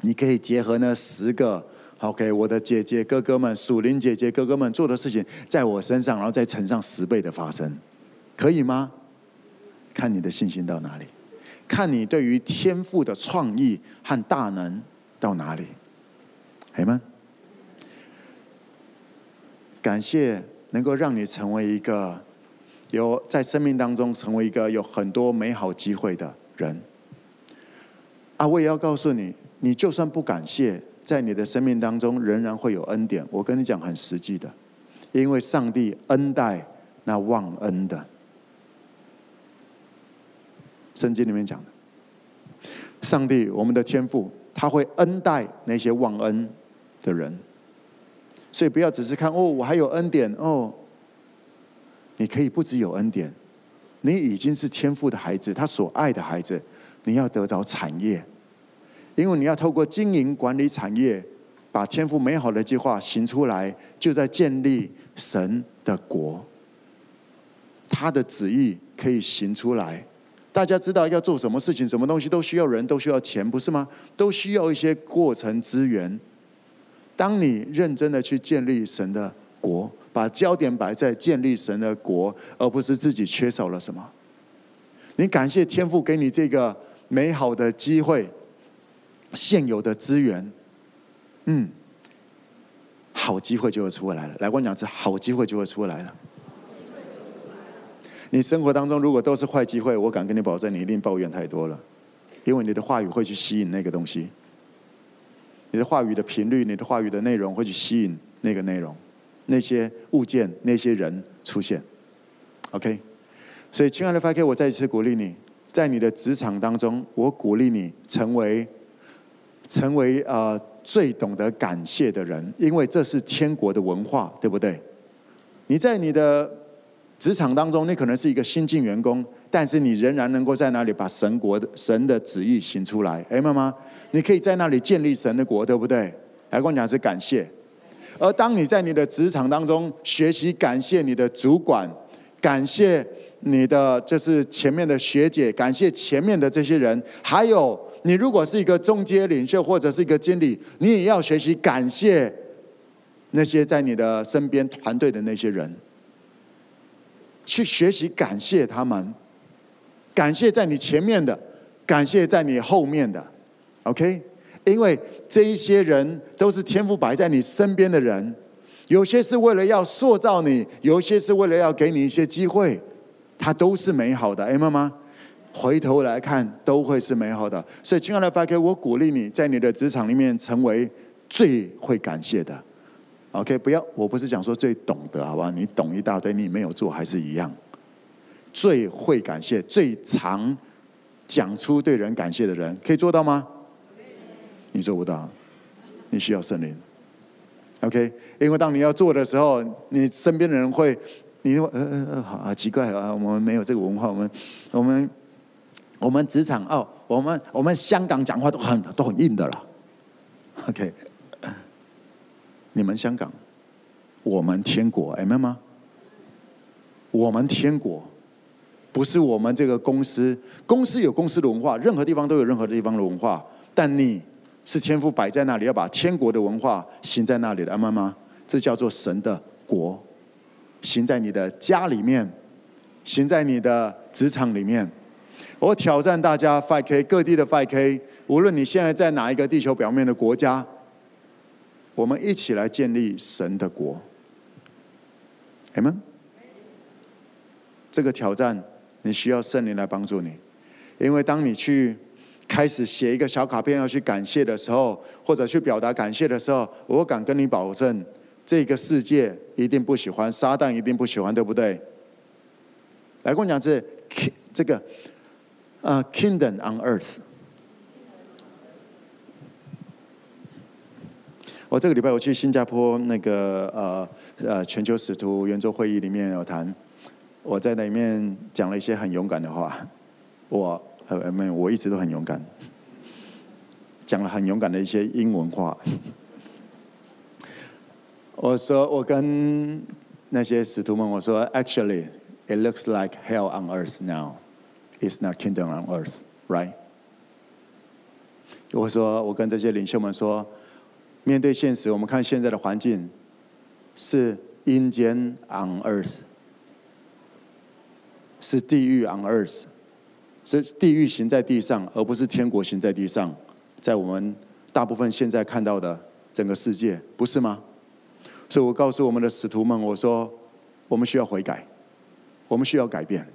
S1: 你可以结合那十个，OK，我的姐姐哥哥们，属灵姐姐哥哥们做的事情，在我身上，然后再乘上十倍的发生。可以吗？看你的信心到哪里，看你对于天赋的创意和大能到哪里。阿们。感谢能够让你成为一个有在生命当中成为一个有很多美好机会的人。啊，我也要告诉你，你就算不感谢，在你的生命当中仍然会有恩典。我跟你讲很实际的，因为上帝恩待那忘恩的。圣经里面讲的，上帝，我们的天父，他会恩待那些忘恩的人，所以不要只是看哦，我还有恩典哦。你可以不只有恩典，你已经是天父的孩子，他所爱的孩子，你要得着产业，因为你要透过经营管理产业，把天父美好的计划行出来，就在建立神的国，他的旨意可以行出来。大家知道要做什么事情，什么东西都需要人，都需要钱，不是吗？都需要一些过程资源。当你认真的去建立神的国，把焦点摆在建立神的国，而不是自己缺少了什么。你感谢天父给你这个美好的机会，现有的资源，嗯，好机会就会出来了。来，我讲这好机会就会出来了。你生活当中如果都是坏机会，我敢跟你保证，你一定抱怨太多了，因为你的话语会去吸引那个东西，你的话语的频率，你的话语的内容会去吸引那个内容，那些物件、那些人出现。OK，所以亲爱的 FK，我再一次鼓励你，在你的职场当中，我鼓励你成为成为呃最懂得感谢的人，因为这是天国的文化，对不对？你在你的。职场当中，你可能是一个新进员工，但是你仍然能够在那里把神国的神的旨意行出来，哎，妈妈，你可以在那里建立神的国，对不对？来跟我讲是感谢。而当你在你的职场当中学习感谢你的主管，感谢你的就是前面的学姐，感谢前面的这些人，还有你如果是一个中阶领袖或者是一个经理，你也要学习感谢那些在你的身边团队的那些人。去学习感谢他们，感谢在你前面的，感谢在你后面的，OK？因为这一些人都是天赋摆在你身边的人，有些是为了要塑造你，有些是为了要给你一些机会，它都是美好的，哎，妈妈，回头来看都会是美好的。所以，亲爱的 FK，我鼓励你在你的职场里面成为最会感谢的。OK，不要，我不是讲说最懂得，好吧？你懂一大堆，你没有做还是一样。最会感谢、最常讲出对人感谢的人，可以做到吗？你做不到，你需要圣灵。OK，因为当你要做的时候，你身边的人会，你呃呃呃，好好奇怪啊，我们没有这个文化，我们我们我们职场哦，我们我们香港讲话都很都很硬的了。OK，你们香港，我们天国，明白吗？我们天国，不是我们这个公司，公司有公司的文化，任何地方都有任何地方的文化，但你。是天赋摆在那里，要把天国的文化行在那里的，阿妈妈，这叫做神的国，行在你的家里面，行在你的职场里面。我挑战大家，5K 各地的 5K，无论你现在在哪一个地球表面的国家，我们一起来建立神的国。阿们，这个挑战你需要圣灵来帮助你，因为当你去。开始写一个小卡片要去感谢的时候，或者去表达感谢的时候，我敢跟你保证，这个世界一定不喜欢，撒旦一定不喜欢，对不对？来跟我讲这这个，呃，Kingdom on Earth。我这个礼拜我去新加坡那个呃呃全球使徒圆桌会议里面有谈，我在那里面讲了一些很勇敢的话，我。呃，没有，我一直都很勇敢，讲了很勇敢的一些英文话。我说，我跟那些使徒们我说，Actually, it looks like hell on earth now. It's not kingdom on earth, right? 我说，我跟这些领袖们说，面对现实，我们看现在的环境是阴间 on earth，是地狱 on earth。是地狱行在地上，而不是天国行在地上。在我们大部分现在看到的整个世界，不是吗？所以我告诉我们的使徒们，我说我们需要悔改，我们需要改变，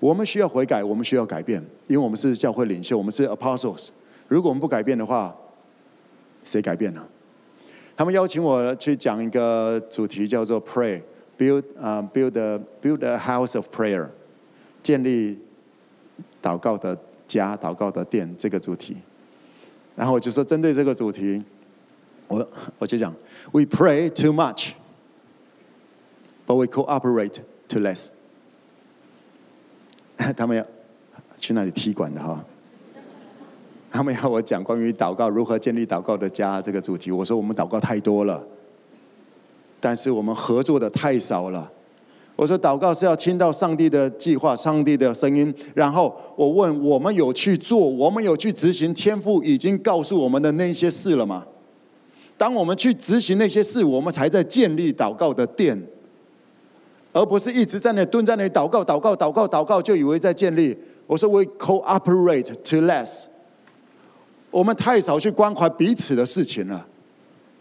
S1: 我们需要悔改，我们需要改变，因为我们是教会领袖，我们是 apostles。如果我们不改变的话，谁改变了？他们邀请我去讲一个主题，叫做 “Pray Build 啊 Build a Build a House of Prayer”，建立。祷告的家，祷告的殿，这个主题。然后我就说，针对这个主题，我我就讲，We pray too much, but we cooperate too less。他们要去那里踢馆的哈？*laughs* 他们要我讲关于祷告如何建立祷告的家这个主题。我说我们祷告太多了，但是我们合作的太少了。我说祷告是要听到上帝的计划、上帝的声音，然后我问：我们有去做？我们有去执行？天父已经告诉我们的那些事了吗？当我们去执行那些事，我们才在建立祷告的殿，而不是一直在那蹲在那祷告、祷告、祷告、祷告，就以为在建立。我说：We cooperate too less。我们太少去关怀彼此的事情了。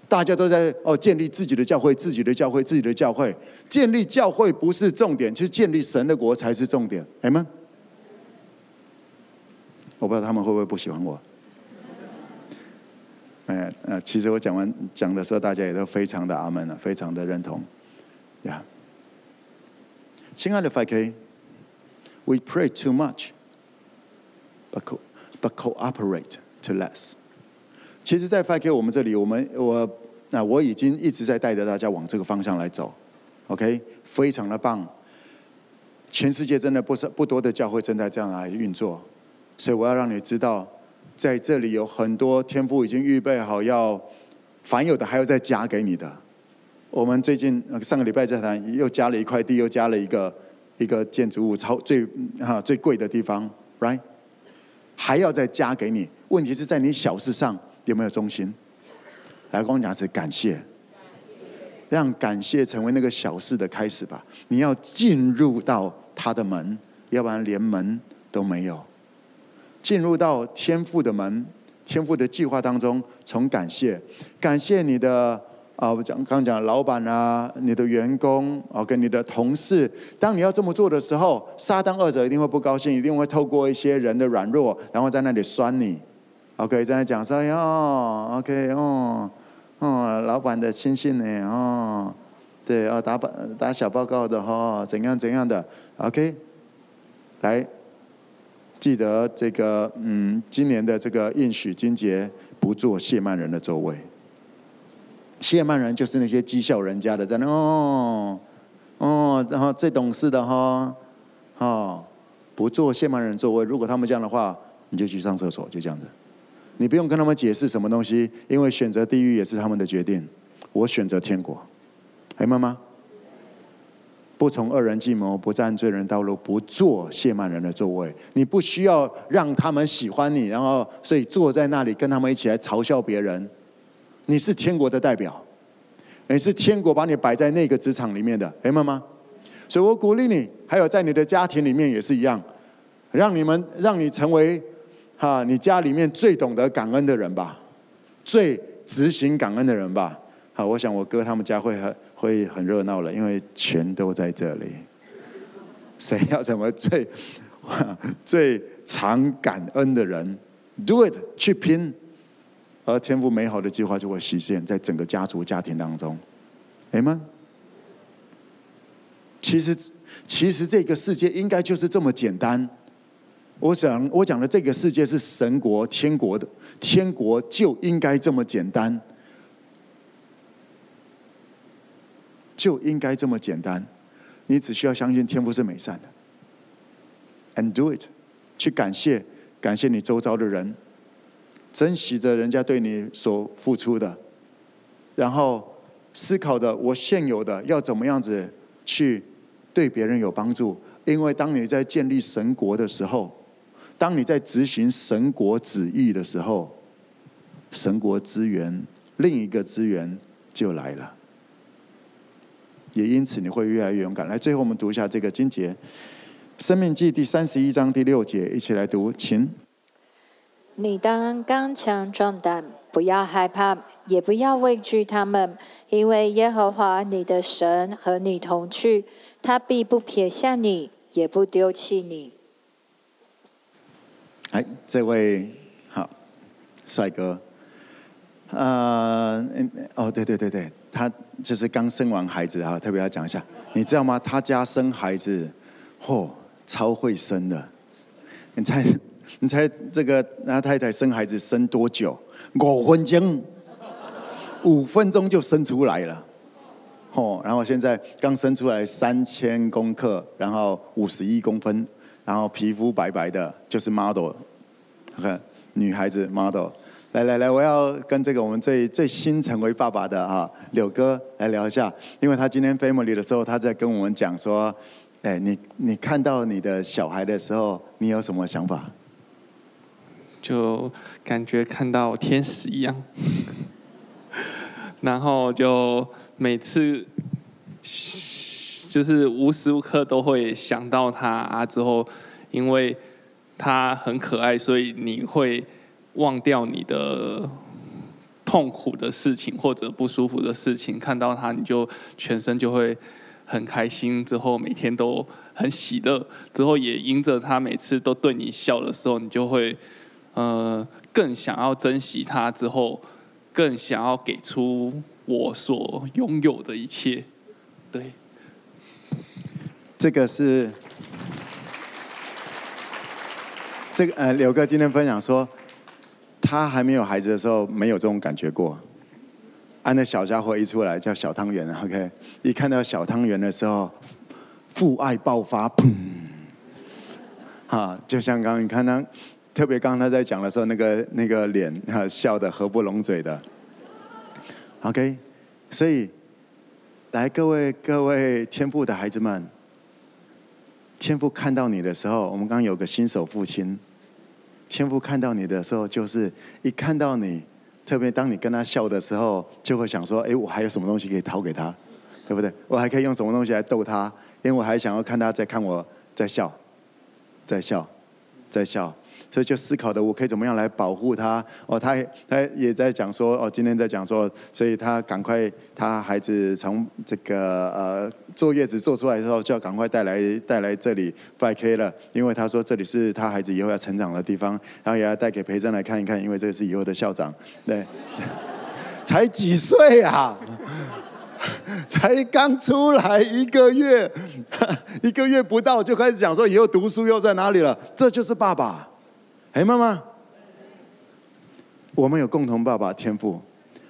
S1: 大家都在哦，建立自己的教会，自己的教会，自己的教会。建立教会不是重点，去建立神的国才是重点。哎们，我不知道他们会不会不喜欢我。哎，呃，其实我讲完讲的时候，大家也都非常的阿门了，非常的认同。呀，亲爱的 5K，we pray too much，but but cooperate To less。其实，在 5K 我们这里，我们我那我已经一直在带着大家往这个方向来走，OK，非常的棒。全世界真的不是不多的教会正在这样来运作，所以我要让你知道，在这里有很多天赋已经预备好要凡有的还要再加给你的。我们最近上个礼拜在谈，又加了一块地，又加了一个一个建筑物，超最哈最贵的地方，right？还要再加给你。问题是在你小事上。有没有忠心？来跟我讲是感谢，让感谢成为那个小事的开始吧。你要进入到他的门，要不然连门都没有。进入到天父的门，天父的计划当中，从感谢，感谢你的啊，我讲刚刚讲老板啊，你的员工啊，跟你的同事。当你要这么做的时候，撒旦二者一定会不高兴，一定会透过一些人的软弱，然后在那里酸你。OK，在讲说哟，OK，哦，哦，老板的亲信呢，哦，对，哦，打报打小报告的哈、哦，怎样怎样的，OK，来，记得这个，嗯，今年的这个应许金节，不做谢曼人的座位。谢曼人就是那些讥笑人家的，在那哦哦，然后最懂事的哈，哦，不做谢曼人座位。如果他们这样的话，你就去上厕所，就这样子。你不用跟他们解释什么东西，因为选择地狱也是他们的决定。我选择天国。哎，妈妈，不从恶人计谋，不占罪人道路，不坐亵慢人的座位。你不需要让他们喜欢你，然后所以坐在那里跟他们一起来嘲笑别人。你是天国的代表，你是天国把你摆在那个职场里面的。哎，妈妈，所以我鼓励你，还有在你的家庭里面也是一样，让你们让你成为哈你家里面最懂得感恩的人吧，最执行感恩的人吧。好，我想我哥他们家会很会很热闹了，因为全都在这里。谁要成为最 *laughs* 最常感恩的人？Do it，去拼，而天赋美好的计划就会实现，在整个家族家庭当中。哎吗？其实，其实这个世界应该就是这么简单。我想，我讲的这个世界是神国、天国的，天国就应该这么简单。就应该这么简单，你只需要相信天父是美善的，and do it，去感谢感谢你周遭的人，珍惜着人家对你所付出的，然后思考的我现有的要怎么样子去对别人有帮助，因为当你在建立神国的时候，当你在执行神国旨意的时候，神国资源另一个资源就来了。也因此，你会越来越勇敢。来，最后我们读一下这个经节，《生命记》第三十一章第六节，一起来读，请。
S2: 你当刚强壮胆，不要害怕，也不要畏惧他们，因为耶和华你的神和你同去，他必不撇下你，也不丢弃你。
S1: 哎，这位好帅哥，呃，哦，对对对对。他就是刚生完孩子啊，特别要讲一下，你知道吗？他家生孩子，嚯，超会生的。你猜，*laughs* 你猜这个他太太生孩子生多久？五分钟，五分钟就生出来了。嚯，然后现在刚生出来三千公克，然后五十一公分，然后皮肤白白的，就是 model，看女孩子 model。来来来，我要跟这个我们最最新成为爸爸的啊柳哥来聊一下，因为他今天 family 的时候，他在跟我们讲说，哎，你你看到你的小孩的时候，你有什么想法？
S3: 就感觉看到天使一样，*laughs* 然后就每次就是无时无刻都会想到他啊，之后因为他很可爱，所以你会。忘掉你的痛苦的事情或者不舒服的事情，看到他你就全身就会很开心，之后每天都很喜乐，之后也因着他每次都对你笑的时候，你就会呃更想要珍惜他，之后更想要给出我所拥有的一切。对，
S1: 这个是这个呃刘哥今天分享说。他还没有孩子的时候，没有这种感觉过。按那小家伙一出来叫小汤圆，OK，一看到小汤圆的时候，父爱爆发，砰！哈，就像刚刚你看他，特别刚刚他在讲的时候，那个那个脸哈笑得合不拢嘴的。OK，所以来各位各位天赋的孩子们，天父看到你的时候，我们刚有个新手父亲。天父看到你的时候，就是一看到你，特别当你跟他笑的时候，就会想说：哎，我还有什么东西可以讨给他，对不对？我还可以用什么东西来逗他？因为我还想要看他在看我在笑，在笑，在笑。所以就思考的，我可以怎么样来保护他？哦，他他也在讲说，哦，今天在讲说，所以他赶快，他孩子从这个呃坐月子做出来的时候，就要赶快带来带来这里 5K 了，因为他说这里是他孩子以后要成长的地方，然后也要带给培正来看一看，因为这是以后的校长，对，才几岁啊？*laughs* 才刚出来一个月，*laughs* 一个月不到就开始讲说以后读书又在哪里了？这就是爸爸。哎，妈妈，我们有共同爸爸天父，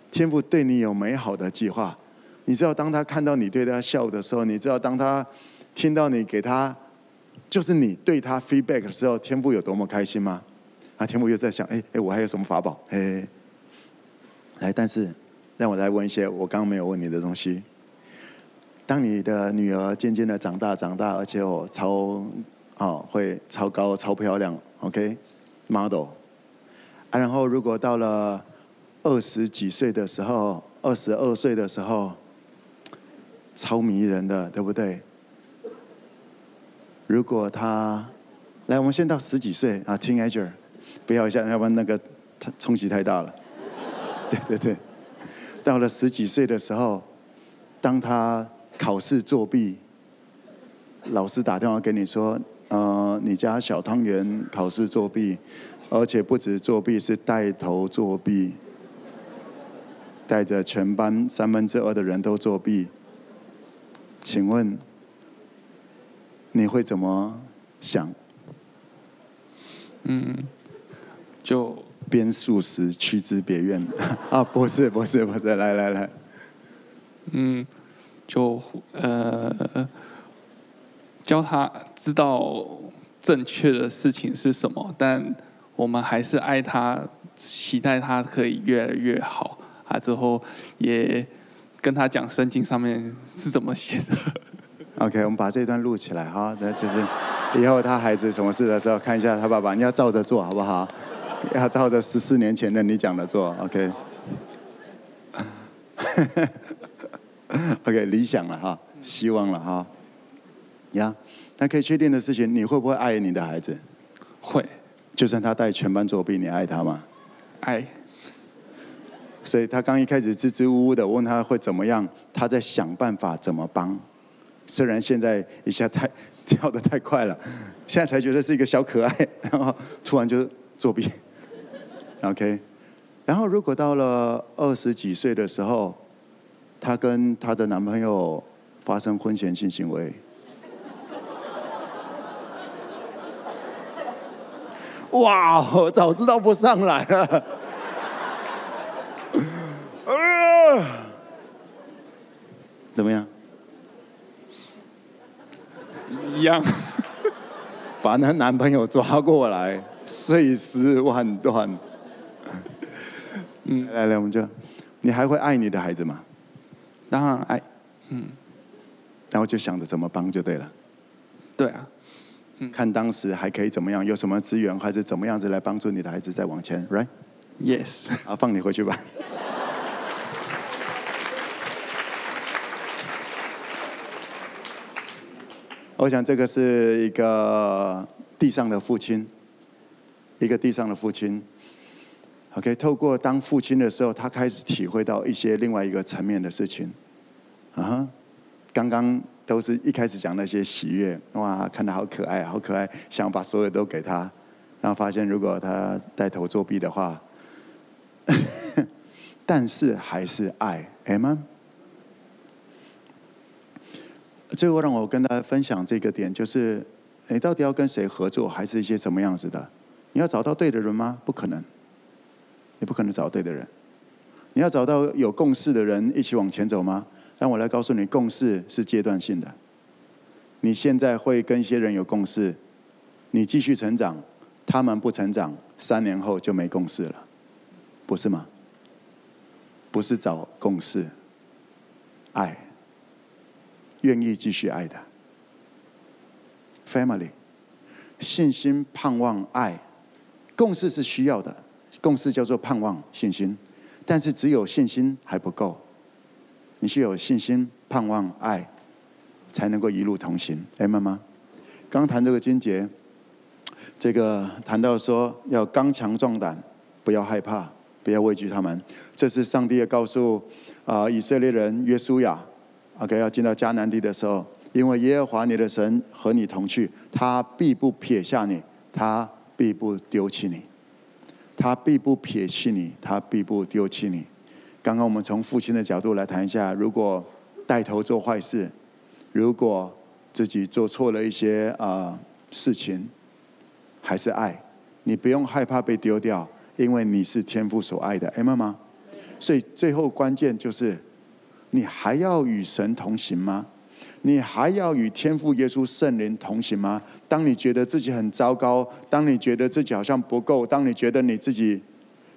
S1: 天父对你有美好的计划。你知道，当他看到你对他笑的时候，你知道，当他听到你给他，就是你对他 feedback 的时候，天父有多么开心吗？啊，天父又在想，哎哎，我还有什么法宝？哎，来，但是让我来问一些我刚刚没有问你的东西。当你的女儿渐渐的长大，长大，而且我超哦会超高、超漂亮，OK model，。啊，然后如果到了二十几岁的时候，二十二岁的时候。超迷人的，对不对？如果他来，我们先到十几岁啊，teenager，不要一下，要不然那个冲击太大了。*laughs* 对对对，到了十几岁的时候，当他考试作弊，老师打电话给你说，呃，你家小汤圆考试作弊，而且不止作弊，是带头作弊，带着全班三分之二的人都作弊。请问你会怎么想？
S3: 嗯，就
S1: 边数十，驱之别院。*laughs* 啊，不是，不是，不是，来来来。
S3: 嗯，就呃，教他知道正确的事情是什么，但我们还是爱他，期待他可以越来越好啊。之后也。跟他讲圣经上面是怎么写的。
S1: OK，我们把这段录起来哈，那就是以后他孩子什么事的时候看一下他爸爸，你要照着做好不好？要照着十四年前的你讲的做，OK。*laughs* OK，理想了哈，希望了哈。呀，那可以确定的事情，你会不会爱你的孩子？
S3: 会。
S1: 就算他带全班作弊，你爱他吗？
S3: 爱。
S1: 所以他刚一开始支支吾吾的问他会怎么样，他在想办法怎么帮。虽然现在一下太跳的太快了，现在才觉得是一个小可爱，然后突然就作弊。OK，然后如果到了二十几岁的时候，她跟她的男朋友发生婚前性行为，哇，我早知道不上来了。*laughs* 怎么样？
S3: 一样。
S1: 把那男朋友抓过来，碎尸万段。嗯，来来，我们就，你还会爱你的孩子吗？
S3: 当然爱。嗯。
S1: 然后就想着怎么帮就对了。
S3: 对啊。
S1: 嗯。看当时还可以怎么样，有什么资源，还是怎么样子来帮助你的孩子再往前，right？Yes。啊，放你回去吧。我想这个是一个地上的父亲，一个地上的父亲。OK，透过当父亲的时候，他开始体会到一些另外一个层面的事情。啊，刚刚都是一开始讲那些喜悦，哇，看他好可爱，好可爱，想把所有都给他，然后发现如果他带头作弊的话，*laughs* 但是还是爱，哎吗？最后让我跟大家分享这个点，就是你到底要跟谁合作，还是一些什么样子的？你要找到对的人吗？不可能，你不可能找对的人。你要找到有共识的人一起往前走吗？让我来告诉你，共识是阶段性的。你现在会跟一些人有共识，你继续成长，他们不成长，三年后就没共识了，不是吗？不是找共识，爱。愿意继续爱的 family，信心、盼望、爱，共识是需要的，共识叫做盼望、信心，但是只有信心还不够，你是有信心、盼望、爱，才能够一路同行。哎，妈妈，刚谈这个经节，这个谈到说要刚强壮胆，不要害怕，不要畏惧他们，这是上帝也告诉啊以色列人约书亚。OK，要进到迦南地的时候，因为耶和华你的神和你同去，他必不撇下你，他必不丢弃你，他必不撇弃你，他必不丢弃你。刚刚我们从父亲的角度来谈一下，如果带头做坏事，如果自己做错了一些啊、呃、事情，还是爱，你不用害怕被丢掉，因为你是天父所爱的，哎妈妈。所以最后关键就是，你还要与神同行吗？你还要与天父耶稣圣灵同行吗？当你觉得自己很糟糕，当你觉得自己好像不够，当你觉得你自己，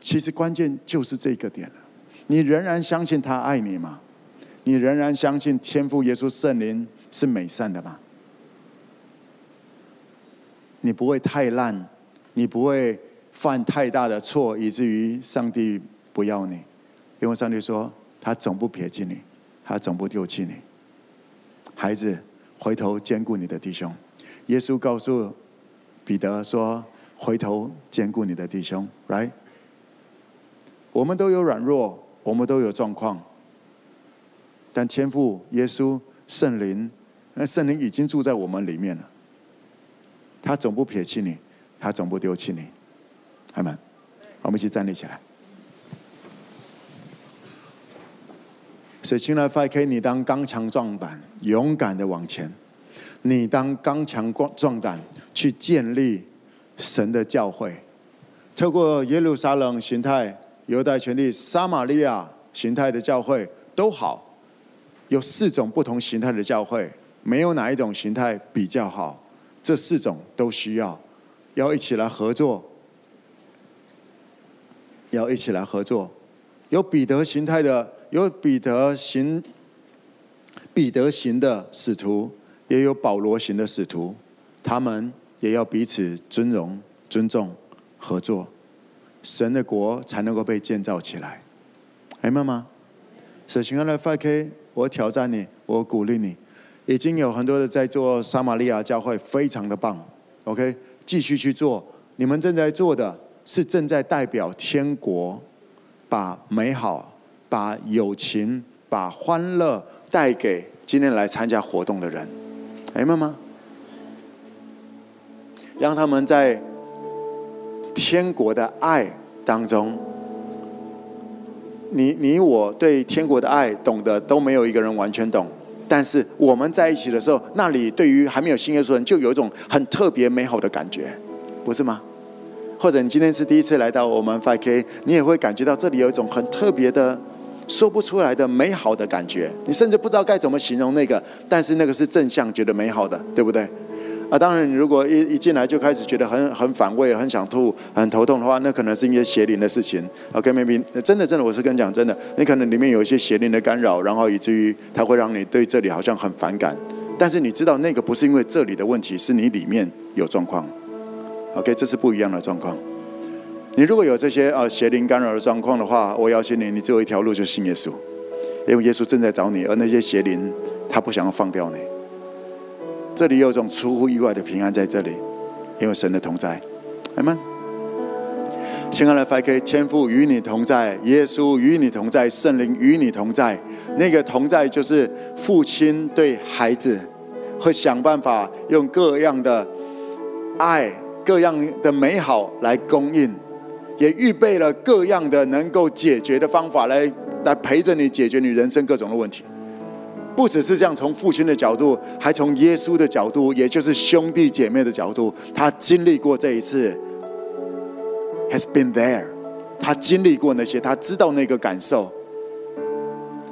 S1: 其实关键就是这个点了。你仍然相信他爱你吗？你仍然相信天父耶稣圣灵是美善的吗？你不会太烂，你不会犯太大的错，以至于上帝不要你，因为上帝说他总不撇弃你，他总不丢弃你。孩子，回头兼顾你的弟兄。耶稣告诉彼得说：“回头兼顾你的弟兄。” Right？我们都有软弱，我们都有状况，但天父、耶稣、圣灵，那圣灵已经住在我们里面了。他总不撇弃你，他总不丢弃你。阿门。我们一起站立起来。所以，亲爱的 5K，你当刚强壮胆，勇敢的往前；你当刚强壮壮胆，去建立神的教会。透过耶路撒冷形态、犹太权力、撒玛利亚形态的教会都好，有四种不同形态的教会，没有哪一种形态比较好。这四种都需要，要一起来合作，要一起来合作。有彼得形态的。有彼得型、彼得型的使徒，也有保罗型的使徒，他们也要彼此尊荣、尊重、合作，神的国才能够被建造起来。明白吗？所以，亲爱的 5K，我挑战你，我鼓励你，已经有很多的在做撒玛利亚教会，非常的棒。OK，继续去做，你们正在做的是正在代表天国，把美好。把友情、把欢乐带给今天来参加活动的人，明白吗？让他们在天国的爱当中，你、你、我对天国的爱懂得都没有一个人完全懂，但是我们在一起的时候，那里对于还没有信耶稣人，就有一种很特别美好的感觉，不是吗？或者你今天是第一次来到我们 5K，你也会感觉到这里有一种很特别的。说不出来的美好的感觉，你甚至不知道该怎么形容那个，但是那个是正向，觉得美好的，对不对？啊，当然，你如果一一进来就开始觉得很很反胃、很想吐、很头痛的话，那可能是一些邪灵的事情。OK，maybe，真的真的，我是跟你讲真的，你可能里面有一些邪灵的干扰，然后以至于它会让你对这里好像很反感。但是你知道，那个不是因为这里的问题，是你里面有状况。OK，这是不一样的状况。你如果有这些呃邪灵干扰的状况的话，我邀请你，你只有一条路，就信耶稣，因为耶稣正在找你，而那些邪灵他不想要放掉你。这里有种出乎意外的平安在这里，因为神的同在，阿门。亲爱的 F.K，天父与你同在，耶稣与你同在，圣灵与你同在。那个同在就是父亲对孩子会想办法用各样的爱、各样的美好来供应。也预备了各样的能够解决的方法来来陪着你解决你人生各种的问题，不只是这样，从父亲的角度，还从耶稣的角度，也就是兄弟姐妹的角度，他经历过这一次，has been there，他经历过那些，他知道那个感受。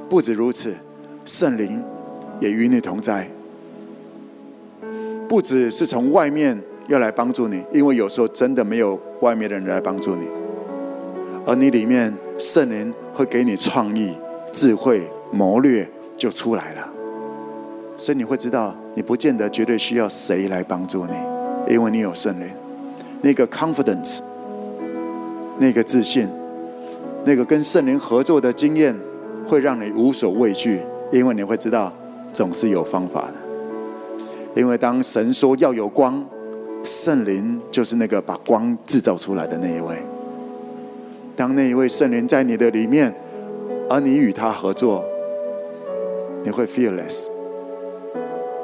S1: 不止如此，圣灵也与你同在，不只是从外面要来帮助你，因为有时候真的没有外面的人来帮助你。而你里面圣灵会给你创意、智慧、谋略就出来了，所以你会知道，你不见得绝对需要谁来帮助你，因为你有圣灵，那个 confidence，那个自信，那个跟圣灵合作的经验，会让你无所畏惧，因为你会知道总是有方法的。因为当神说要有光，圣灵就是那个把光制造出来的那一位。当那一位圣灵在你的里面，而你与他合作，你会 fearless，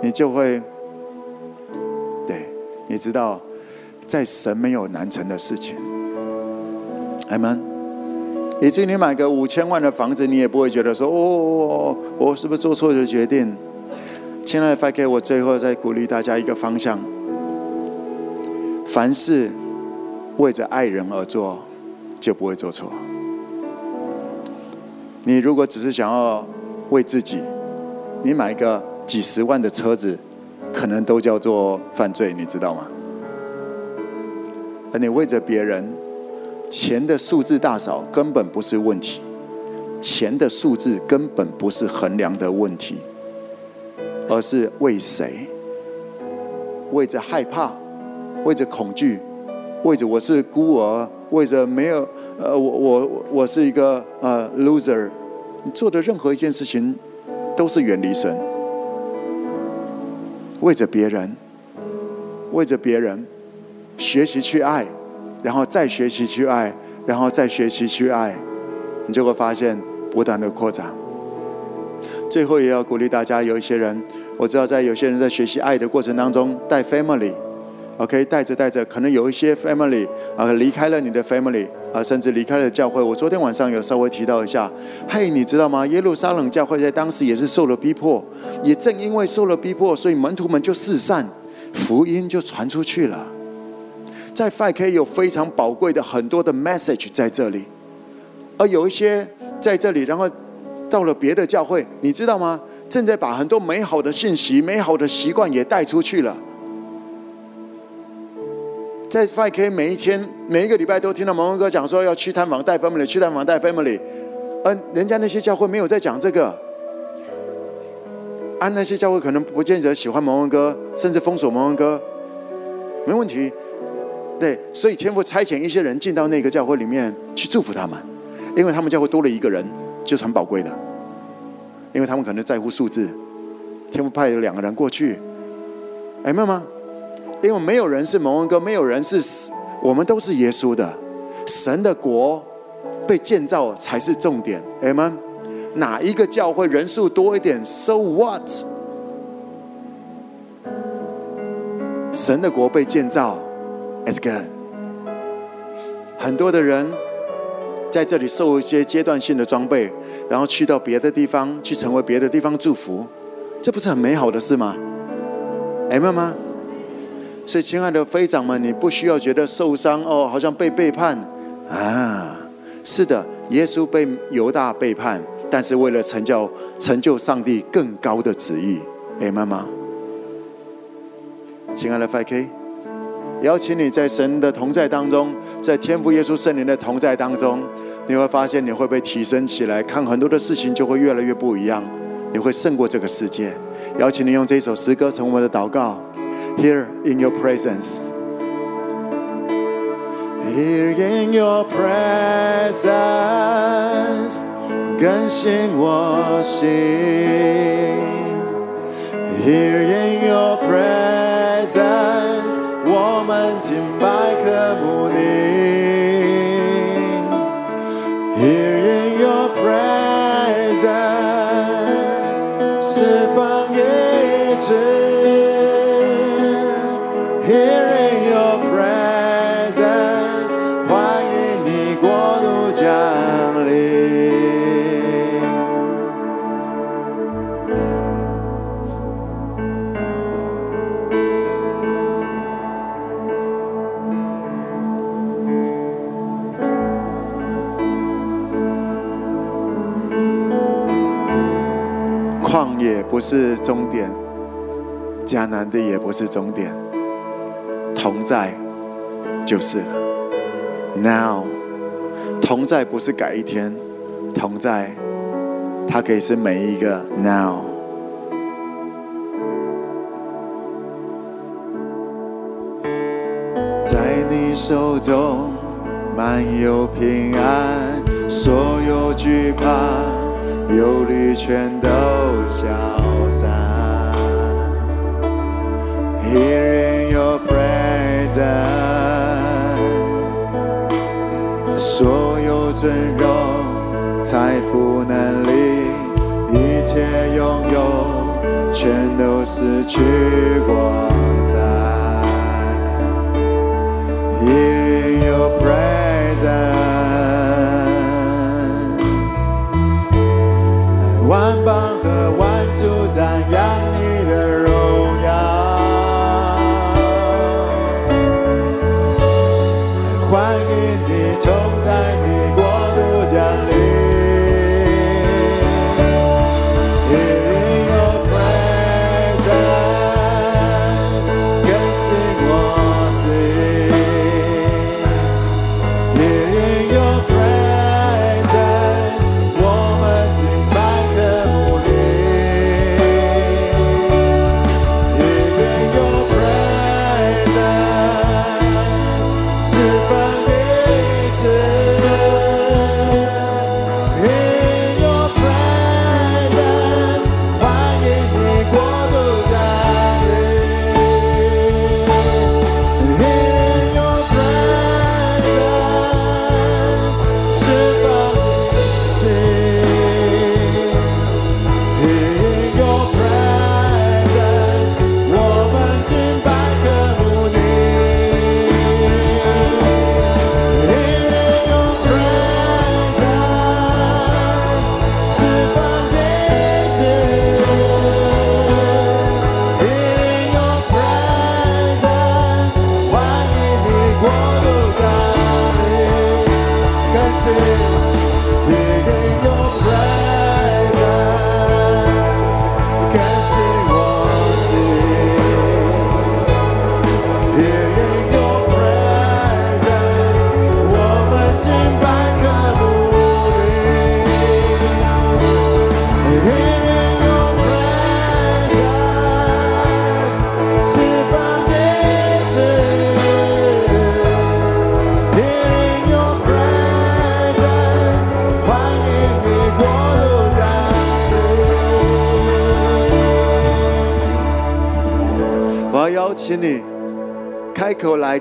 S1: 你就会，对，你知道，在神没有难成的事情。阿门。以至于你买个五千万的房子，你也不会觉得说，哦，我是不是做错了决定？亲爱的 5K，我最后再鼓励大家一个方向：凡事为着爱人而做。就不会做错。你如果只是想要为自己，你买一个几十万的车子，可能都叫做犯罪，你知道吗？而你为着别人，钱的数字大小根本不是问题，钱的数字根本不是衡量的问题，而是为谁？为着害怕，为着恐惧，为着我是孤儿，为着没有呃，我我我是一个呃 loser，你做的任何一件事情都是远离神。为着别人，为着别人，学习去爱，然后再学习去爱，然后再学习去爱，你就会发现不断的扩展。最后也要鼓励大家，有一些人，我知道在有些人在学习爱的过程当中带 family OK，带着带着，可能有一些 family 啊离开了你的 family 啊，甚至离开了教会。我昨天晚上有稍微提到一下，嘿，你知道吗？耶路撒冷教会在当时也是受了逼迫，也正因为受了逼迫，所以门徒们就四散，福音就传出去了。在 5K 有非常宝贵的很多的 message 在这里，而有一些在这里，然后。到了别的教会，你知道吗？正在把很多美好的信息、美好的习惯也带出去了。在 5K 每一天、每一个礼拜都听到蒙恩哥讲说要去探访带 family，去探访带 family。而人家那些教会没有在讲这个，按那些教会可能不见得喜欢蒙恩哥，甚至封锁蒙恩哥，没问题。对，所以天父差遣一些人进到那个教会里面去祝福他们，因为他们教会多了一个人。就是很宝贵的，因为他们可能在乎数字。天父派了两个人过去，哎，明白吗？因为没有人是蒙恩哥，没有人是，我们都是耶稣的。神的国被建造才是重点，哎们，哪一个教会人数多一点？So what？神的国被建造，It's good。很多的人。在这里受一些阶段性的装备，然后去到别的地方去成为别的地方祝福，这不是很美好的事吗？哎，妈妈，所以亲爱的飞长们，你不需要觉得受伤哦，好像被背叛啊。是的，耶稣被犹大背叛，但是为了成就成就上帝更高的旨意。哎，妈妈，亲爱的 FK，。邀请你在神的同在当中，在天父耶稣圣灵的同在当中，你会发现你会被提升起来，看很多的事情就会越来越不一样，你会胜过这个世界。邀请你用这首诗歌成为我们的祷告。Here in your presence, here in your presence，更新我心。Here in your presence。我们敬拜渴慕你，Here in your presence，也不是终点，迦南地也不是终点，同在就是了。Now，同在不是改一天，同在，它可以是每一个 Now。在你手中满有平安，所有惧怕、忧虑全都消散。Here in your presence，所有尊荣、财富、能力，一切拥有，全都失去光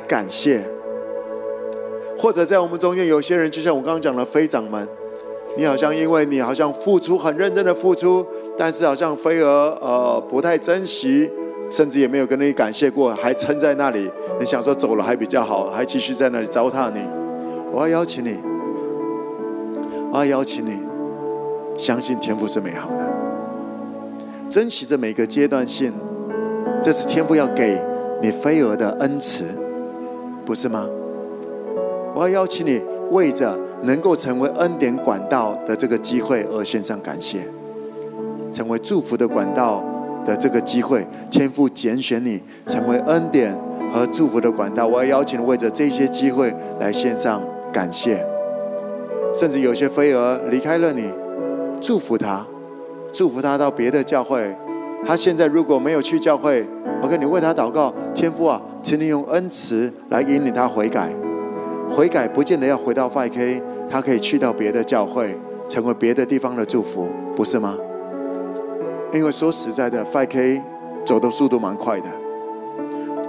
S1: 感谢。或者在我们中间有些人，就像我刚刚讲的飞长们，你好像因为你好像付出很认真的付出，但是好像飞蛾呃不太珍惜，甚至也没有跟你感谢过，还撑在那里。你想说走了还比较好，还继续在那里糟蹋你。我要邀请你，我要邀请你，相信天赋是美好的，珍惜这每个阶段性，这是天赋要给你飞蛾的恩赐，不是吗？我要邀请你，为着能够成为恩典管道的这个机会而献上感谢，成为祝福的管道的这个机会，天父拣选你成为恩典和祝福的管道。我要邀请你为着这些机会来献上感谢，甚至有些飞蛾离开了你，祝福他，祝福他到别的教会。他现在如果没有去教会，我跟你为他祷告，天父啊，请你用恩慈来引领他悔改。悔改不见得要回到 5K，他可以去到别的教会，成为别的地方的祝福，不是吗？因为说实在的，5K 走的速度蛮快的，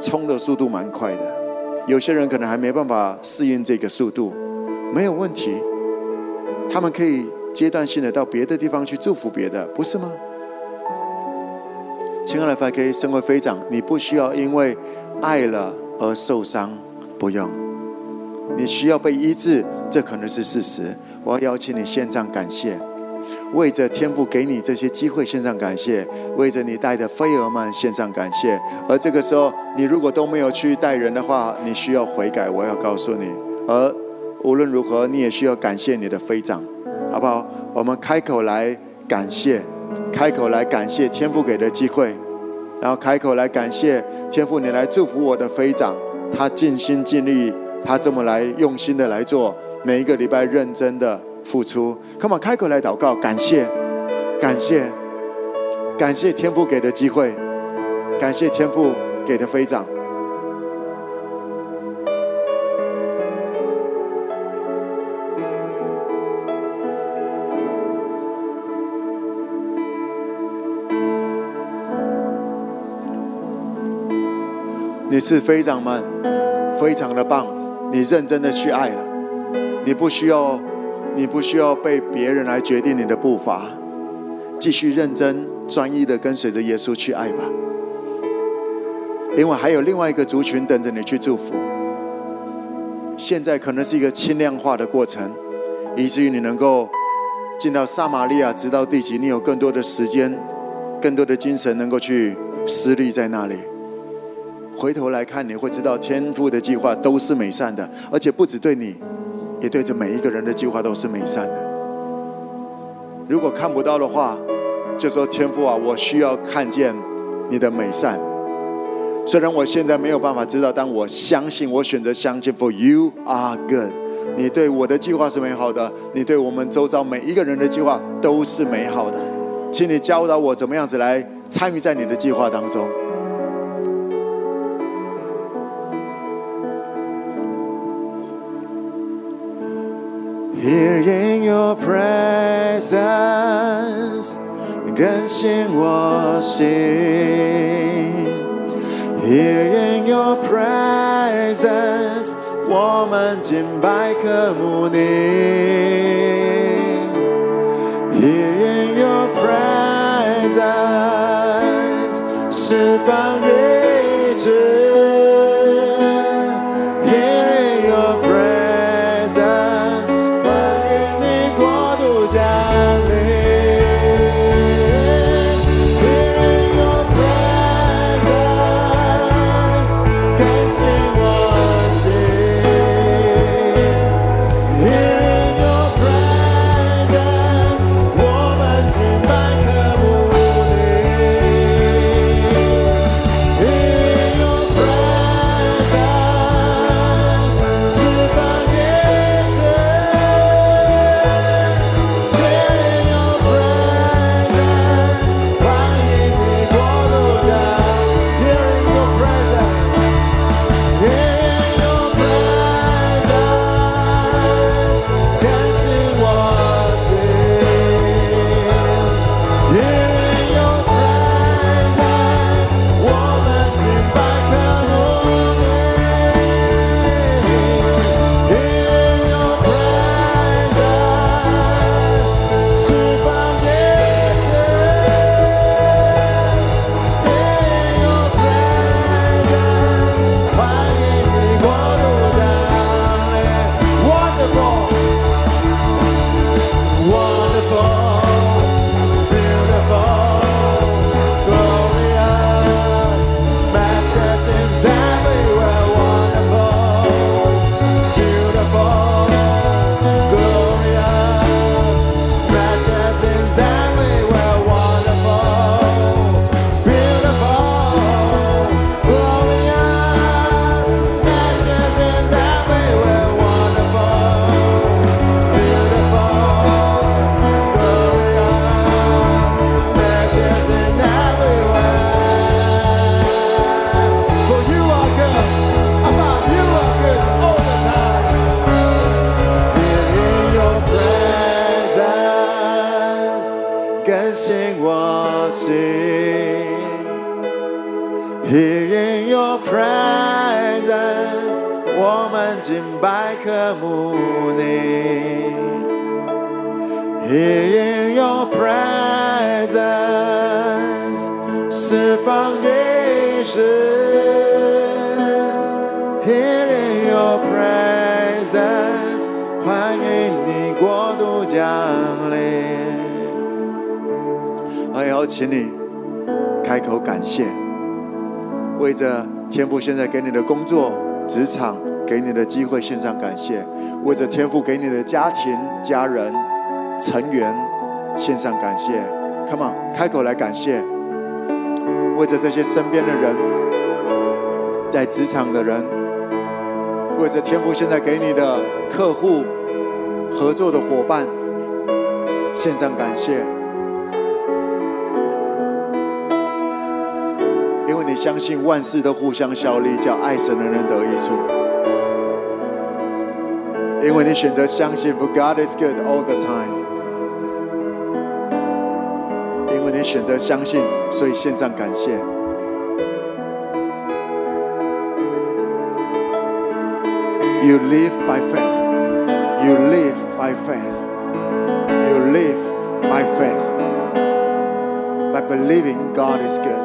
S1: 冲的速度蛮快的，有些人可能还没办法适应这个速度，没有问题，他们可以阶段性的到别的地方去祝福别的，不是吗？亲爱的 5K，身为飞长，你不需要因为爱了而受伤，不用。你需要被医治，这可能是事实。我要邀请你献上感谢，为着天父给你这些机会献上感谢，为着你带的飞蛾们献上感谢。而这个时候，你如果都没有去带人的话，你需要悔改。我要告诉你，而无论如何，你也需要感谢你的飞长，好不好？我们开口来感谢，开口来感谢天父给的机会，然后开口来感谢天父，你来祝福我的飞长，他尽心尽力。他这么来用心的来做，每一个礼拜认真的付出。Come on，开口来祷告，感谢，感谢，感谢天父给的机会，感谢天父给的飞长。你是非常们，非常的棒。你认真的去爱了，你不需要，你不需要被别人来决定你的步伐，继续认真专一的跟随着耶稣去爱吧。因为还有另外一个族群等着你去祝福。现在可能是一个轻量化的过程，以至于你能够进到撒玛利亚，直到地极，你有更多的时间，更多的精神能够去施力在那里。回头来看，你会知道天父的计划都是美善的，而且不只对你，也对着每一个人的计划都是美善的。如果看不到的话，就说天父啊，我需要看见你的美善。虽然我现在没有办法知道，但我相信，我选择相信。For you are good，你对我的计划是美好的，你对我们周遭每一个人的计划都是美好的。请你教导我怎么样子来参与在你的计划当中。Here in your presence，更新我心。Here in your presence，我们敬拜渴慕你。Here in your presence，释放医治。 会献上感谢；为着天父给你的家庭、家人、成员献上感谢。Come on，开口来感谢。为着这些身边的人，在职场的人，为着天父现在给你的客户、合作的伙伴献上感谢。因为你相信万事都互相效力，叫爱神的人得益处。因为你选择相信，For God is good all the time。因为你选择相信，所以献上感谢。You live by faith. You live by faith. You live by faith. By believing God is good.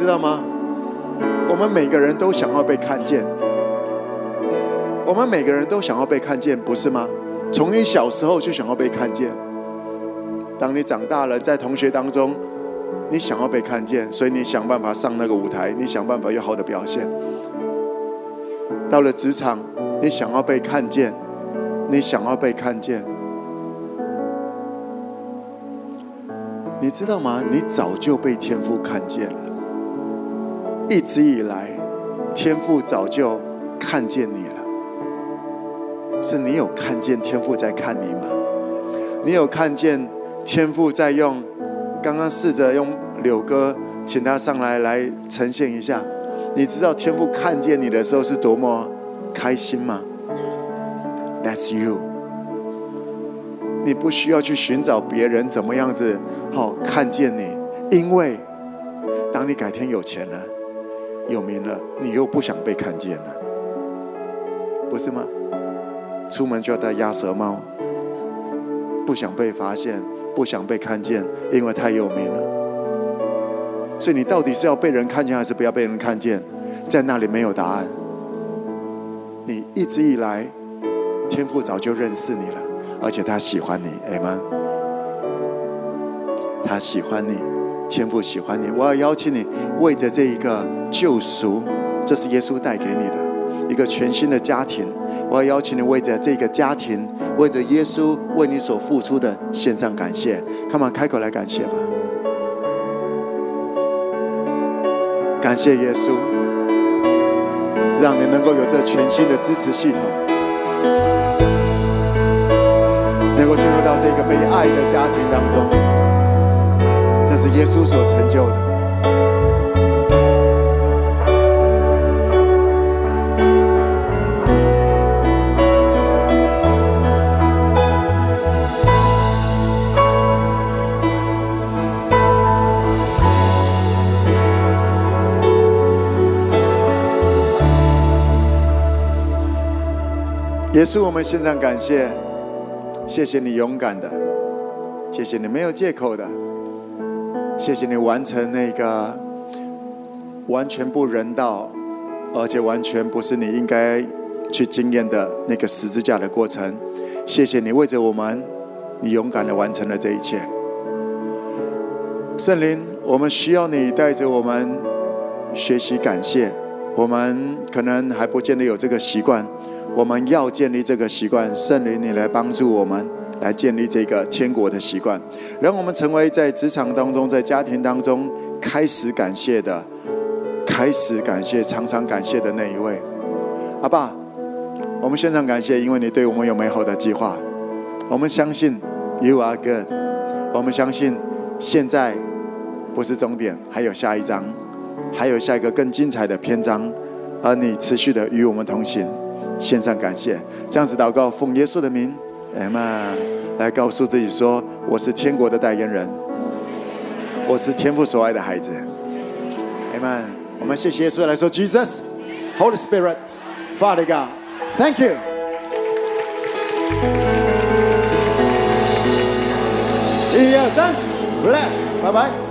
S1: 知道吗？我们每个人都想要被看见，我们每个人都想要被看见，不是吗？从你小时候就想要被看见，当你长大了，在同学当中，你想要被看见，所以你想办法上那个舞台，你想办法有好的表现。到了职场，你想要被看见，你想要被看见。你知道吗？你早就被天父看见了。一直以来，天父早就看见你了，是你有看见天父在看你吗？你有看见天父在用？刚刚试着用柳哥请他上来来呈现一下，你知道天父看见你的时候是多么开心吗？That's you。你不需要去寻找别人怎么样子好看见你，因为当你改天有钱了。有名了，你又不想被看见了，不是吗？出门就要戴鸭舌帽，不想被发现，不想被看见，因为太有名了。所以你到底是要被人看见，还是不要被人看见？在那里没有答案。你一直以来，天父早就认识你了，而且他喜欢你，哎吗？他喜欢你，天父喜欢你。我要邀请你为着这一个。救赎，这是耶稣带给你的一个全新的家庭。我要邀请你为着这个家庭，为着耶稣为你所付出的献上感谢。Come on，开口来感谢吧！感谢耶稣，让你能够有这全新的支持系统，能够进入到这个被爱的家庭当中。是耶稣所成就的。耶稣，我们献上感谢，谢谢你勇敢的，谢谢你没有借口的，谢谢你完成那个完全不人道，而且完全不是你应该去经验的那个十字架的过程。谢谢你为着我们，你勇敢的完成了这一切。圣灵，我们需要你带着我们学习感谢，我们可能还不见得有这个习惯。我们要建立这个习惯，圣灵，你来帮助我们来建立这个天国的习惯，让我们成为在职场当中、在家庭当中开始感谢的、开始感谢、常常感谢的那一位。阿爸，我们献上感谢，因为你对我们有美好的计划。我们相信 You are good，我们相信现在不是终点，还有下一章，还有下一个更精彩的篇章，而你持续的与我们同行。献上感谢，这样子祷告，奉耶稣的名，阿们，来告诉自己说：我是天国的代言人，我是天父所爱的孩子，阿们。我们谢谢耶稣来说，Jesus，Holy Spirit，Father God，Thank you。一二三，Bless，拜拜。